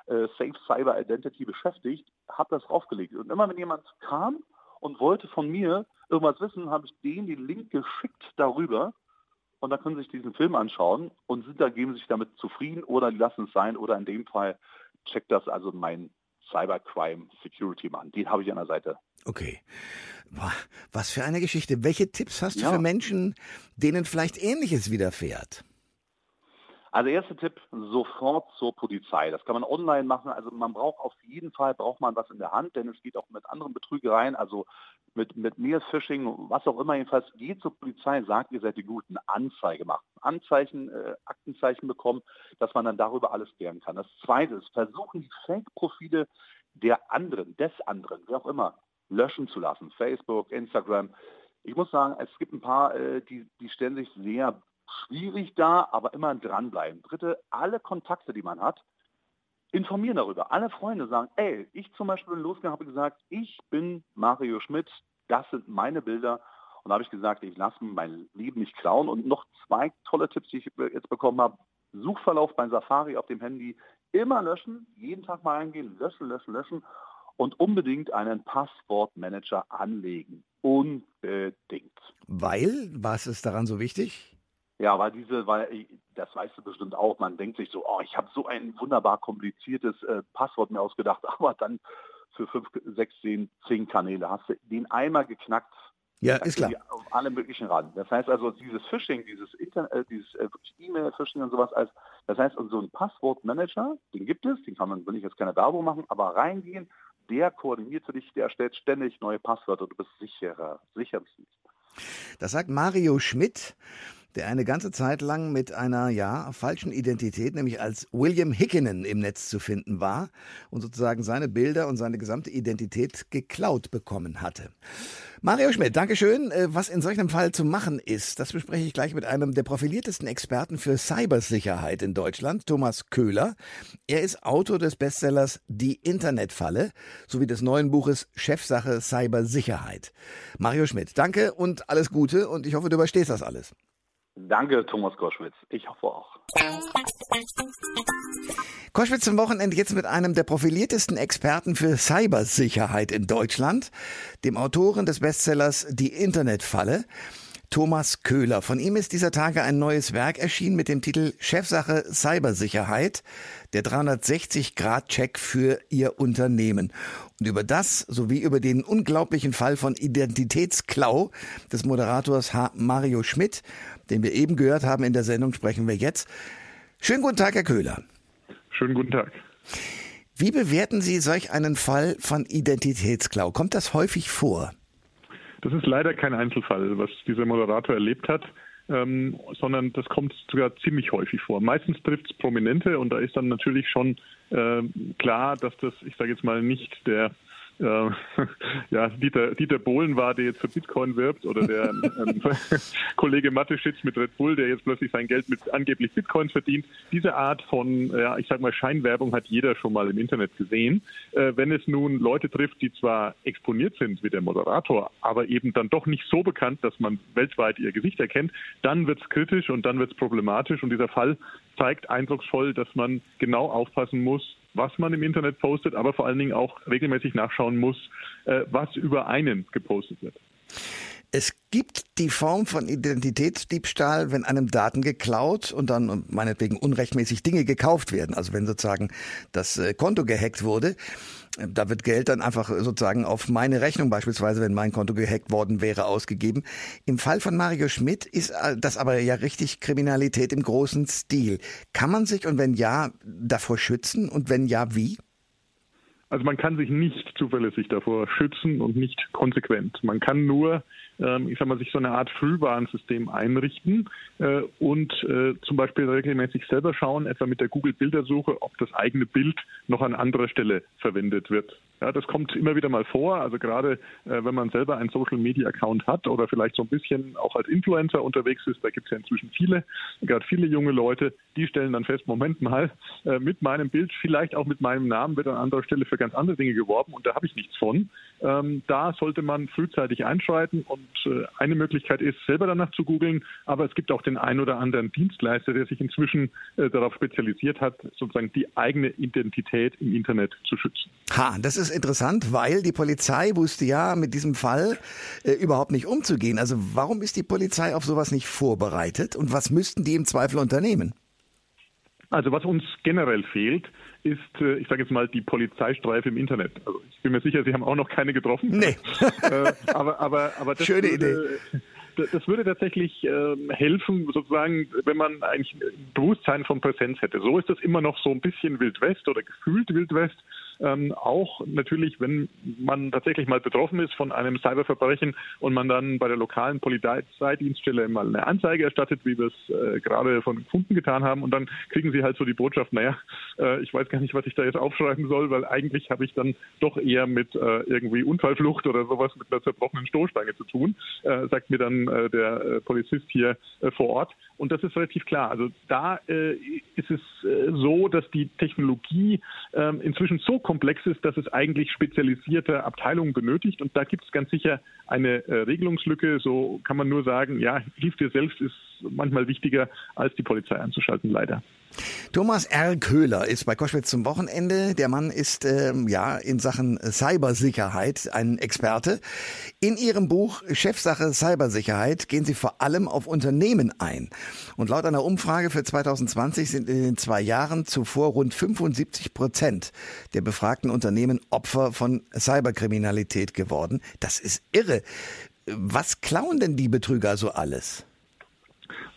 äh, Safe Cyber Identity beschäftigt, habe das draufgelegt. Und immer wenn jemand kam und wollte von mir irgendwas wissen, habe ich denen den Link geschickt darüber und da können Sie sich diesen Film anschauen und sind da, geben sich damit zufrieden oder lassen es sein oder in dem Fall checkt das also mein Cybercrime Security Mann. Den habe ich an der Seite. Okay. Was für eine Geschichte. Welche Tipps hast ja. du für Menschen, denen vielleicht Ähnliches widerfährt? Also erster Tipp, sofort zur Polizei. Das kann man online machen. Also man braucht auf jeden Fall, braucht man was in der Hand, denn es geht auch mit anderen Betrügereien, also mit, mit Mail-Phishing, was auch immer. Jedenfalls geht zur Polizei, sagt, ihr seid die Guten, Anzeige machen. Anzeichen, äh, Aktenzeichen bekommen, dass man dann darüber alles klären kann. Das zweite ist, versuchen die Fake-Profile der anderen, des anderen, wie auch immer, löschen zu lassen. Facebook, Instagram. Ich muss sagen, es gibt ein paar, äh, die, die stellen sich sehr schwierig da, aber immer dranbleiben. Dritte, alle Kontakte, die man hat, informieren darüber. Alle Freunde sagen, ey, ich zum Beispiel bin losgegangen, habe gesagt, ich bin Mario Schmidt, das sind meine Bilder. Und da habe ich gesagt, ich lasse mein Leben nicht klauen. Und noch zwei tolle Tipps, die ich jetzt bekommen habe. Suchverlauf bei Safari auf dem Handy immer löschen, jeden Tag mal eingehen, löschen, löschen, löschen und unbedingt einen Passwortmanager anlegen. Unbedingt. Weil? Was ist daran so wichtig? Ja, weil diese, weil das weißt du bestimmt auch, man denkt sich so, oh, ich habe so ein wunderbar kompliziertes äh, Passwort mir ausgedacht, aber dann für fünf, sechs, zehn, zehn Kanäle hast du den einmal geknackt. Ja, ist klar. Auf alle möglichen ran. Das heißt also, dieses Phishing, dieses Internet, äh, dieses äh, E-Mail-Phishing und sowas, als, das heißt, so ein Passwortmanager, den gibt es, den kann man, will ich jetzt keine Werbung machen, aber reingehen, der koordiniert für dich, der erstellt ständig neue Passwörter, du bist sicherer, sicherstens. Das sagt Mario Schmidt der eine ganze Zeit lang mit einer, ja, falschen Identität, nämlich als William Hickinen im Netz zu finden war und sozusagen seine Bilder und seine gesamte Identität geklaut bekommen hatte. Mario Schmidt, Dankeschön. Äh, was in solch einem Fall zu machen ist, das bespreche ich gleich mit einem der profiliertesten Experten für Cybersicherheit in Deutschland, Thomas Köhler. Er ist Autor des Bestsellers Die Internetfalle sowie des neuen Buches Chefsache Cybersicherheit. Mario Schmidt, danke und alles Gute und ich hoffe, du überstehst das alles. Danke, Thomas Koschwitz. Ich hoffe auch. Koschwitz zum Wochenende jetzt mit einem der profiliertesten Experten für Cybersicherheit in Deutschland, dem Autoren des Bestsellers Die Internetfalle. Thomas Köhler. Von ihm ist dieser Tage ein neues Werk erschienen mit dem Titel Chefsache Cybersicherheit, der 360-Grad-Check für Ihr Unternehmen. Und über das sowie über den unglaublichen Fall von Identitätsklau des Moderators H. Mario Schmidt, den wir eben gehört haben in der Sendung, sprechen wir jetzt. Schönen guten Tag, Herr Köhler. Schönen guten Tag. Wie bewerten Sie solch einen Fall von Identitätsklau? Kommt das häufig vor? Das ist leider kein Einzelfall, was dieser Moderator erlebt hat, ähm, sondern das kommt sogar ziemlich häufig vor. Meistens trifft es Prominente und da ist dann natürlich schon äh, klar, dass das, ich sage jetzt mal, nicht der äh, ja, Dieter, Dieter Bohlen war, der jetzt für Bitcoin wirbt, oder der ähm, Kollege Mateschitz mit Red Bull, der jetzt plötzlich sein Geld mit angeblich Bitcoins verdient. Diese Art von, ja, ich sag mal, Scheinwerbung hat jeder schon mal im Internet gesehen. Äh, wenn es nun Leute trifft, die zwar exponiert sind wie der Moderator, aber eben dann doch nicht so bekannt, dass man weltweit ihr Gesicht erkennt, dann wird es kritisch und dann wird es problematisch. Und dieser Fall zeigt eindrucksvoll, dass man genau aufpassen muss, was man im Internet postet, aber vor allen Dingen auch regelmäßig nachschauen muss, äh, was über einen gepostet wird. Es gibt die Form von Identitätsdiebstahl, wenn einem Daten geklaut und dann meinetwegen unrechtmäßig Dinge gekauft werden. Also wenn sozusagen das äh, Konto gehackt wurde da wird Geld dann einfach sozusagen auf meine Rechnung beispielsweise, wenn mein Konto gehackt worden wäre, ausgegeben. Im Fall von Mario Schmidt ist äh, das aber ja richtig Kriminalität im großen Stil. Kann man sich und wenn ja, davor schützen und wenn ja, wie? Also man kann sich nicht zuverlässig davor schützen und nicht konsequent. Man kann nur, ich sag mal, sich so eine Art Frühwarnsystem einrichten äh, und äh, zum Beispiel regelmäßig selber schauen, etwa mit der Google-Bildersuche, ob das eigene Bild noch an anderer Stelle verwendet wird. Ja, das kommt immer wieder mal vor. Also gerade äh, wenn man selber einen Social Media Account hat oder vielleicht so ein bisschen auch als Influencer unterwegs ist, da gibt es ja inzwischen viele, gerade viele junge Leute, die stellen dann fest, Moment mal, äh, mit meinem Bild, vielleicht auch mit meinem Namen wird an anderer Stelle für ganz andere Dinge geworben und da habe ich nichts von. Ähm, da sollte man frühzeitig einschreiten und eine Möglichkeit ist, selber danach zu googeln, aber es gibt auch den einen oder anderen Dienstleister, der sich inzwischen äh, darauf spezialisiert hat, sozusagen die eigene Identität im Internet zu schützen. Ha, das ist interessant, weil die Polizei wusste ja mit diesem Fall äh, überhaupt nicht umzugehen. Also warum ist die Polizei auf sowas nicht vorbereitet und was müssten die im Zweifel unternehmen? Also was uns generell fehlt, ist, äh, ich sage jetzt mal, die Polizeistreife im Internet. Also ich bin mir sicher, Sie haben auch noch keine getroffen. Nee. Äh, aber, aber, aber das Schöne würde, Idee. Das würde tatsächlich ähm, helfen, sozusagen, wenn man eigentlich ein Bewusstsein von Präsenz hätte. So ist das immer noch so ein bisschen Wild West oder gefühlt Wild West. Ähm, auch natürlich, wenn man tatsächlich mal betroffen ist von einem Cyberverbrechen und man dann bei der lokalen Polizeidienststelle mal eine Anzeige erstattet, wie wir es äh, gerade von Kunden getan haben, und dann kriegen sie halt so die Botschaft, naja, äh, ich weiß gar nicht, was ich da jetzt aufschreiben soll, weil eigentlich habe ich dann doch eher mit äh, irgendwie Unfallflucht oder sowas mit einer zerbrochenen Stoßstange zu tun, äh, sagt mir dann äh, der äh, Polizist hier vor Ort. Und das ist relativ klar. Also da ist es so, dass die Technologie ähm, inzwischen so komplex ist, dass es eigentlich spezialisierte Abteilungen benötigt. Und da gibt es ganz sicher eine äh, Regelungslücke. So kann man nur sagen, ja, hilf dir selbst ist manchmal wichtiger, als die Polizei anzuschalten, leider. Thomas R. Köhler ist bei Koschwitz zum Wochenende. Der Mann ist ähm, ja in Sachen Cybersicherheit ein Experte. In Ihrem Buch Chefsache Cybersicherheit gehen Sie vor allem auf Unternehmen ein. Und laut einer Umfrage für 2020 sind in den zwei Jahren zuvor rund 75 Prozent der befragten Unternehmen Opfer von Cyberkriminalität geworden. Das ist irre. Was klauen denn die Betrüger so alles?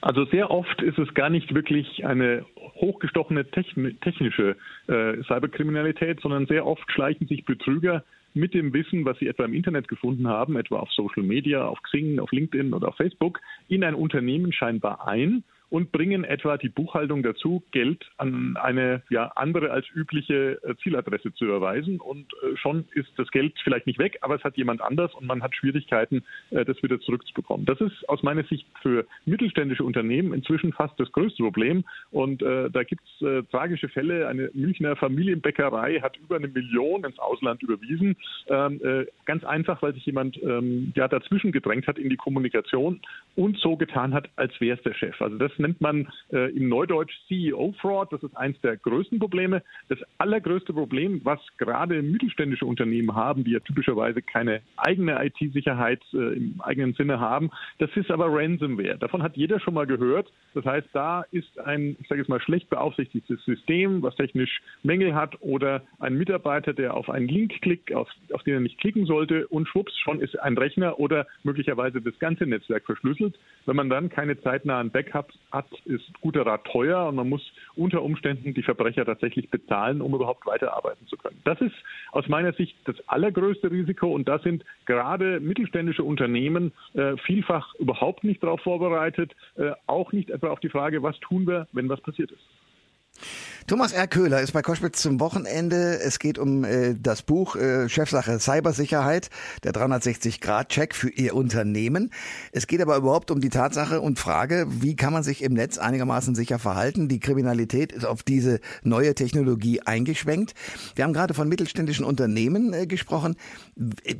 Also sehr oft ist es gar nicht wirklich eine hochgestochene technische äh, Cyberkriminalität, sondern sehr oft schleichen sich Betrüger mit dem Wissen, was sie etwa im Internet gefunden haben, etwa auf Social Media, auf Xing, auf LinkedIn oder auf Facebook, in ein Unternehmen scheinbar ein und bringen etwa die Buchhaltung dazu, Geld an eine ja, andere als übliche äh, Zieladresse zu überweisen. Und äh, schon ist das Geld vielleicht nicht weg, aber es hat jemand anders und man hat Schwierigkeiten, äh, das wieder zurückzubekommen. Das ist aus meiner Sicht für mittelständische Unternehmen inzwischen fast das größte Problem. Und äh, da gibt es äh, tragische Fälle. Eine Münchner Familienbäckerei hat über eine Million ins Ausland überwiesen. Ähm, äh, ganz einfach, weil sich jemand ähm, ja, dazwischen gedrängt hat in die Kommunikation und so getan hat, als wäre es der Chef. Also das nennt man äh, im Neudeutsch CEO-Fraud. Das ist eines der größten Probleme. Das allergrößte Problem, was gerade mittelständische Unternehmen haben, die ja typischerweise keine eigene IT-Sicherheit äh, im eigenen Sinne haben, das ist aber Ransomware. Davon hat jeder schon mal gehört. Das heißt, da ist ein, ich sage jetzt mal, schlecht beaufsichtigtes System, was technisch Mängel hat oder ein Mitarbeiter, der auf einen Link klickt, auf, auf den er nicht klicken sollte und schwupps, schon ist ein Rechner oder möglicherweise das ganze Netzwerk verschlüsselt. Wenn man dann keine zeitnahen Backups hat, ist guter Rat teuer und man muss unter Umständen die Verbrecher tatsächlich bezahlen, um überhaupt weiterarbeiten zu können. Das ist aus meiner Sicht das allergrößte Risiko und da sind gerade mittelständische Unternehmen äh, vielfach überhaupt nicht darauf vorbereitet, äh, auch nicht etwa auf die Frage, was tun wir, wenn was passiert ist. Thomas R. Köhler ist bei Koschwitz zum Wochenende. Es geht um äh, das Buch äh, Chefsache Cybersicherheit, der 360-Grad-Check für Ihr Unternehmen. Es geht aber überhaupt um die Tatsache und Frage, wie kann man sich im Netz einigermaßen sicher verhalten? Die Kriminalität ist auf diese neue Technologie eingeschwenkt. Wir haben gerade von mittelständischen Unternehmen äh, gesprochen.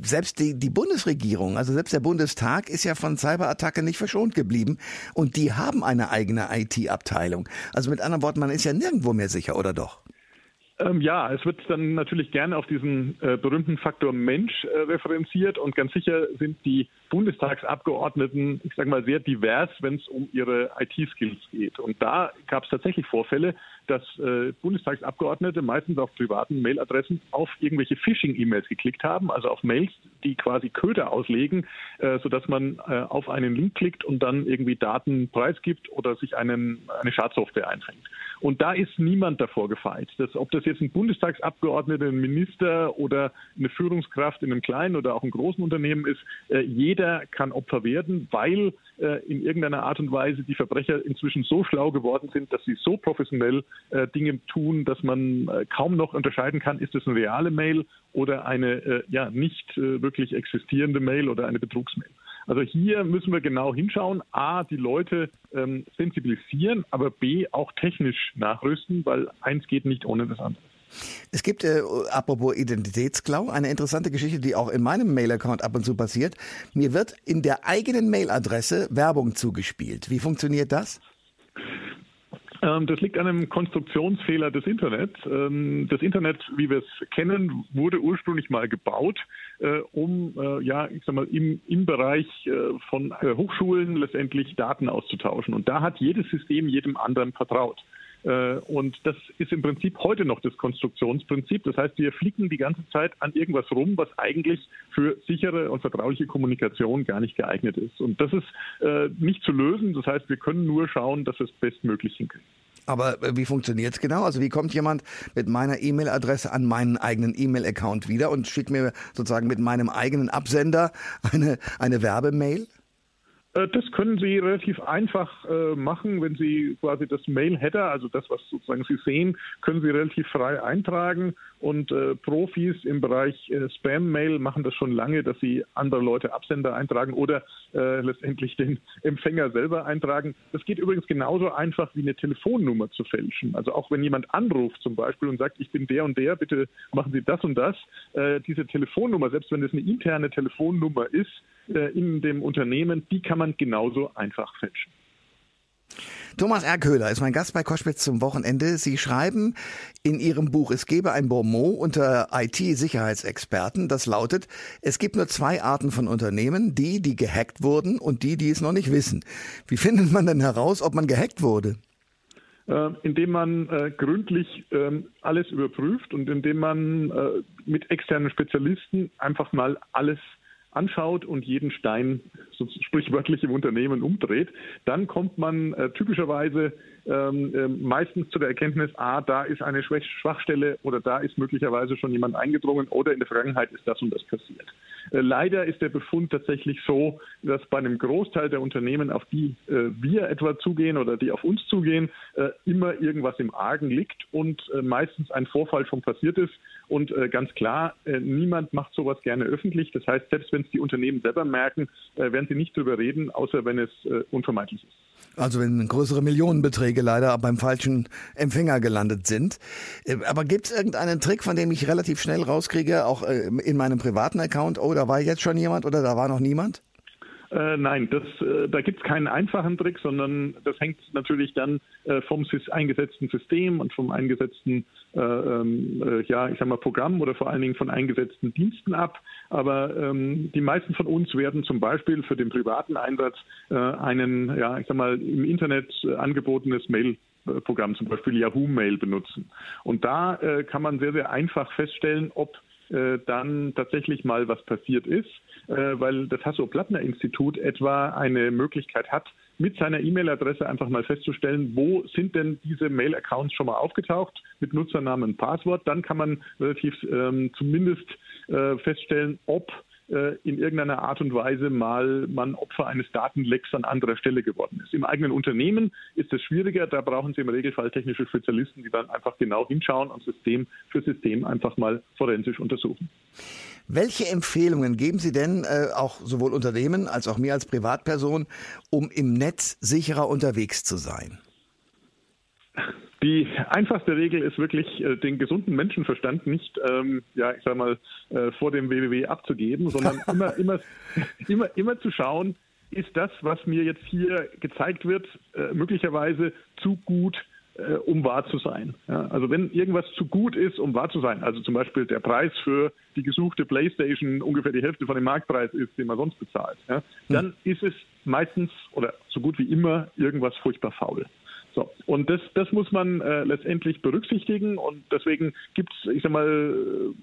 Selbst die, die Bundesregierung, also selbst der Bundestag ist ja von Cyberattacke nicht verschont geblieben und die haben eine eigene IT-Abteilung. Also mit anderen Worten, man ist ja nirgendwo mehr sicher, oder doch? Ähm, ja, es wird dann natürlich gerne auf diesen äh, berühmten Faktor Mensch äh, referenziert und ganz sicher sind die Bundestagsabgeordneten, ich sage mal, sehr divers, wenn es um ihre IT-Skills geht. Und da gab es tatsächlich Vorfälle, dass äh, Bundestagsabgeordnete meistens auf privaten Mailadressen auf irgendwelche Phishing-E-Mails geklickt haben, also auf Mails, die quasi Köder auslegen, äh, sodass man äh, auf einen Link klickt und dann irgendwie Daten preisgibt oder sich einen, eine Schadsoftware einfängt. Und da ist niemand davor gefeit. Das, ob das jetzt ein Bundestagsabgeordneter, ein Minister oder eine Führungskraft in einem kleinen oder auch einem großen Unternehmen ist, äh, jeder kann Opfer werden, weil äh, in irgendeiner Art und Weise die Verbrecher inzwischen so schlau geworden sind, dass sie so professionell äh, Dinge tun, dass man äh, kaum noch unterscheiden kann, ist es eine reale Mail oder eine äh, ja nicht äh, wirklich existierende Mail oder eine Betrugsmail. Also hier müssen wir genau hinschauen. A, die Leute ähm, sensibilisieren, aber B, auch technisch nachrüsten, weil eins geht nicht ohne das andere. Es gibt, äh, apropos Identitätsklau, eine interessante Geschichte, die auch in meinem Mail-Account ab und zu passiert. Mir wird in der eigenen Mailadresse Werbung zugespielt. Wie funktioniert das? Ähm, das liegt an einem Konstruktionsfehler des Internets. Ähm, das Internet, wie wir es kennen, wurde ursprünglich mal gebaut, äh, um äh, ja, ich sag mal, im, im Bereich äh, von Hochschulen letztendlich Daten auszutauschen. Und da hat jedes System jedem anderen vertraut. Äh, und das ist im Prinzip heute noch das Konstruktionsprinzip. Das heißt, wir flicken die ganze Zeit an irgendwas rum, was eigentlich für sichere und vertrauliche Kommunikation gar nicht geeignet ist. Und das ist äh, nicht zu lösen. Das heißt, wir können nur schauen, dass wir es bestmöglich hinkriegen. Aber äh, wie funktioniert es genau? Also wie kommt jemand mit meiner E-Mail-Adresse an meinen eigenen E-Mail-Account wieder und schickt mir sozusagen mit meinem eigenen Absender eine, eine Werbemail? Äh, das können Sie relativ einfach äh, machen, wenn Sie quasi das Mail-Header, also das, was sozusagen Sie sehen, können Sie relativ frei eintragen. Und äh, Profis im Bereich äh, Spam-Mail machen das schon lange, dass sie andere Leute Absender eintragen oder äh, letztendlich den Empfänger selber eintragen. Das geht übrigens genauso einfach wie eine Telefonnummer zu fälschen. Also auch wenn jemand anruft zum Beispiel und sagt, ich bin der und der, bitte machen Sie das und das. Äh, diese Telefonnummer, selbst wenn es eine interne Telefonnummer ist in dem Unternehmen, die kann man genauso einfach fälschen. Thomas R. Köhler ist mein Gast bei Koschwitz zum Wochenende. Sie schreiben in Ihrem Buch, es gebe ein Bonmot unter IT-Sicherheitsexperten, das lautet, es gibt nur zwei Arten von Unternehmen, die, die gehackt wurden und die, die es noch nicht wissen. Wie findet man denn heraus, ob man gehackt wurde? Äh, indem man äh, gründlich äh, alles überprüft und indem man äh, mit externen Spezialisten einfach mal alles anschaut und jeden Stein sprichwörtlich im Unternehmen umdreht, dann kommt man äh, typischerweise ähm, äh, meistens zu der Erkenntnis, ah, da ist eine Schwachstelle oder da ist möglicherweise schon jemand eingedrungen oder in der Vergangenheit ist das und das passiert. Äh, leider ist der Befund tatsächlich so, dass bei einem Großteil der Unternehmen, auf die äh, wir etwa zugehen oder die auf uns zugehen, äh, immer irgendwas im Argen liegt und äh, meistens ein Vorfall schon passiert ist. Und ganz klar, niemand macht sowas gerne öffentlich. Das heißt, selbst wenn es die Unternehmen selber merken, werden sie nicht darüber reden, außer wenn es unvermeidlich ist. Also wenn größere Millionenbeträge leider beim falschen Empfänger gelandet sind. Aber gibt es irgendeinen Trick, von dem ich relativ schnell rauskriege, auch in meinem privaten Account, oh, da war jetzt schon jemand oder da war noch niemand? Äh, nein, das, äh, da gibt es keinen einfachen Trick, sondern das hängt natürlich dann äh, vom eingesetzten System und vom eingesetzten, äh, ähm, äh, ja, ich sag mal, Programm oder vor allen Dingen von eingesetzten Diensten ab. Aber ähm, die meisten von uns werden zum Beispiel für den privaten Einsatz äh, einen, ja, ich sag mal, im Internet angebotenes Mail Programm, zum Beispiel Yahoo Mail benutzen. Und da kann man sehr, sehr einfach feststellen, ob äh, dann tatsächlich mal was passiert ist, äh, weil das Hasso-Plattner-Institut etwa eine Möglichkeit hat, mit seiner E-Mail-Adresse einfach mal festzustellen, wo sind denn diese Mail-Accounts schon mal aufgetaucht mit Nutzernamen und Passwort. Dann kann man relativ ähm, zumindest äh, feststellen, ob äh, in irgendeiner Art und Weise mal man Opfer eines Datenlecks an anderer Stelle geworden ist. Im eigenen Unternehmen ist es schwieriger, da brauchen Sie im Regelfall technische Spezialisten, die dann einfach genau hinschauen und System für System einfach mal forensisch untersuchen. Welche Empfehlungen geben Sie denn äh, auch sowohl Unternehmen als auch mir als Privatperson, um im Netz sicherer unterwegs zu sein? Die einfachste Regel ist wirklich, äh, den gesunden Menschenverstand nicht, ähm, ja, ich sag mal, äh, vor dem WWW abzugeben, sondern immer, immer, immer, immer zu schauen, ist das, was mir jetzt hier gezeigt wird, äh, möglicherweise zu gut, äh, um wahr zu sein. Ja, also wenn irgendwas zu gut ist, um wahr zu sein, also zum Beispiel der Preis für die gesuchte PlayStation ungefähr die Hälfte von dem Marktpreis ist, den man sonst bezahlt, ja, dann hm. ist es meistens oder so gut wie immer irgendwas furchtbar faul. So, und das, das muss man äh, letztendlich berücksichtigen und deswegen gibt es, ich sag mal,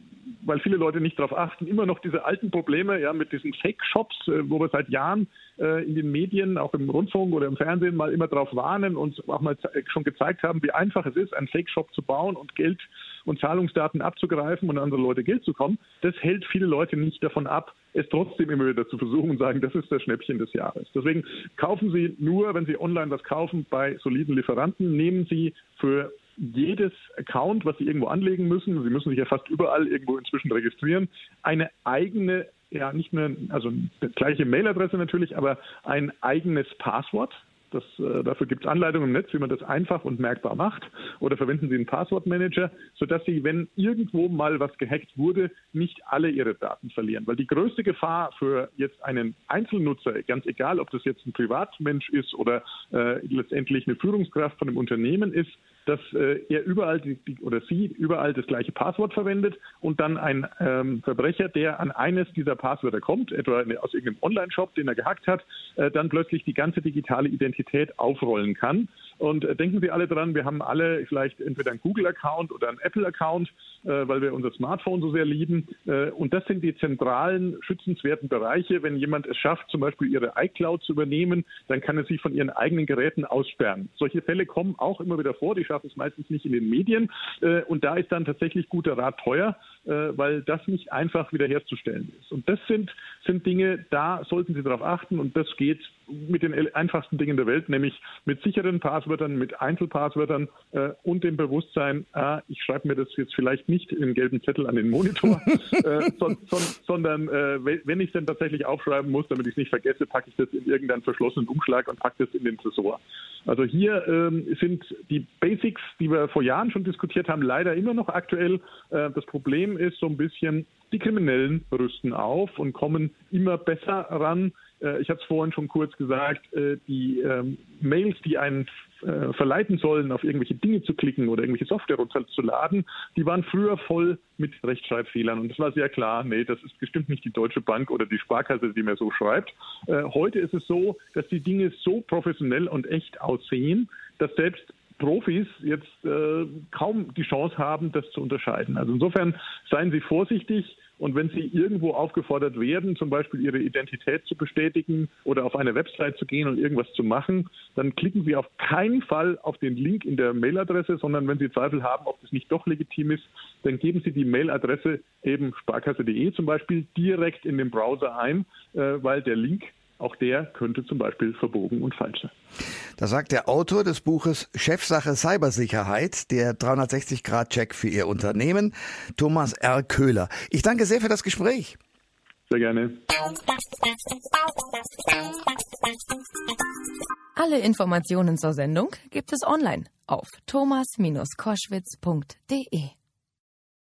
weil viele Leute nicht darauf achten, immer noch diese alten Probleme ja, mit diesen Fake-Shops, äh, wo wir seit Jahren äh, in den Medien, auch im Rundfunk oder im Fernsehen mal immer darauf warnen und auch mal schon gezeigt haben, wie einfach es ist, einen Fake-Shop zu bauen und Geld und Zahlungsdaten abzugreifen und andere Leute Geld zu kommen. Das hält viele Leute nicht davon ab, es trotzdem immer wieder zu versuchen und sagen, das ist das Schnäppchen des Jahres. Deswegen kaufen Sie nur, wenn Sie online was kaufen, bei soliden Lieferanten. Nehmen Sie für jedes Account, was Sie irgendwo anlegen müssen, Sie müssen sich ja fast überall irgendwo inzwischen registrieren, eine eigene, ja nicht nur, also die gleiche Mailadresse natürlich, aber ein eigenes Passwort. Das, äh, dafür gibt es Anleitungen im Netz, wie man das einfach und merkbar macht. Oder verwenden Sie einen Passwortmanager, sodass Sie, wenn irgendwo mal was gehackt wurde, nicht alle Ihre Daten verlieren. Weil die größte Gefahr für jetzt einen Einzelnutzer, ganz egal, ob das jetzt ein Privatmensch ist oder äh, letztendlich eine Führungskraft von einem Unternehmen ist, dass äh, er überall die, oder sie überall das gleiche Passwort verwendet und dann ein ähm, Verbrecher, der an eines dieser Passwörter kommt, etwa aus irgendeinem Online-Shop, den er gehackt hat, äh, dann plötzlich die ganze digitale Identität aufrollen kann. Und äh, denken Sie alle dran, wir haben alle vielleicht entweder einen Google-Account oder einen Apple-Account, äh, weil wir unser Smartphone so sehr lieben. Äh, und das sind die zentralen, schützenswerten Bereiche. Wenn jemand es schafft, zum Beispiel Ihre iCloud zu übernehmen, dann kann er sie von Ihren eigenen Geräten aussperren. Solche Fälle kommen auch immer wieder vor. Die schaffen es meistens nicht in den Medien. Und da ist dann tatsächlich guter Rat teuer, weil das nicht einfach wiederherzustellen ist. Und das sind, sind Dinge, da sollten Sie darauf achten. Und das geht mit den einfachsten Dingen der Welt, nämlich mit sicheren Passwörtern, mit Einzelpasswörtern äh, und dem Bewusstsein, ah, ich schreibe mir das jetzt vielleicht nicht in gelben Zettel an den Monitor, äh, so, so, sondern äh, wenn ich es denn tatsächlich aufschreiben muss, damit ich es nicht vergesse, packe ich das in irgendeinen verschlossenen Umschlag und packe das in den Tresor. Also hier ähm, sind die Basics, die wir vor Jahren schon diskutiert haben, leider immer noch aktuell. Äh, das Problem ist so ein bisschen, die Kriminellen rüsten auf und kommen immer besser ran. Äh, ich habe es vorhin schon kurz gesagt, äh, die ähm, Mails, die einen äh, verleiten sollen, auf irgendwelche Dinge zu klicken oder irgendwelche Software runterzuladen, die waren früher voll mit Rechtschreibfehlern. Und es war sehr klar, nee, das ist bestimmt nicht die Deutsche Bank oder die Sparkasse, die mir so schreibt. Heute ist es so, dass die Dinge so professionell und echt aussehen, dass selbst Profis jetzt kaum die Chance haben, das zu unterscheiden. Also insofern seien Sie vorsichtig und wenn Sie irgendwo aufgefordert werden, zum Beispiel Ihre Identität zu bestätigen oder auf eine Website zu gehen und irgendwas zu machen, dann klicken Sie auf keinen Fall auf den Link in der Mailadresse, sondern wenn Sie Zweifel haben, ob das nicht doch legitim ist, dann geben Sie die Mailadresse eben sparkasse.de zum Beispiel direkt in den Browser ein, äh, weil der Link auch der könnte zum Beispiel verbogen und falsch sein. Da sagt der Autor des Buches Chefsache Cybersicherheit, der 360-Grad-Check für Ihr Unternehmen, Thomas R. Köhler. Ich danke sehr für das Gespräch. Sehr gerne. Alle Informationen zur Sendung gibt es online auf thomas-koschwitz.de.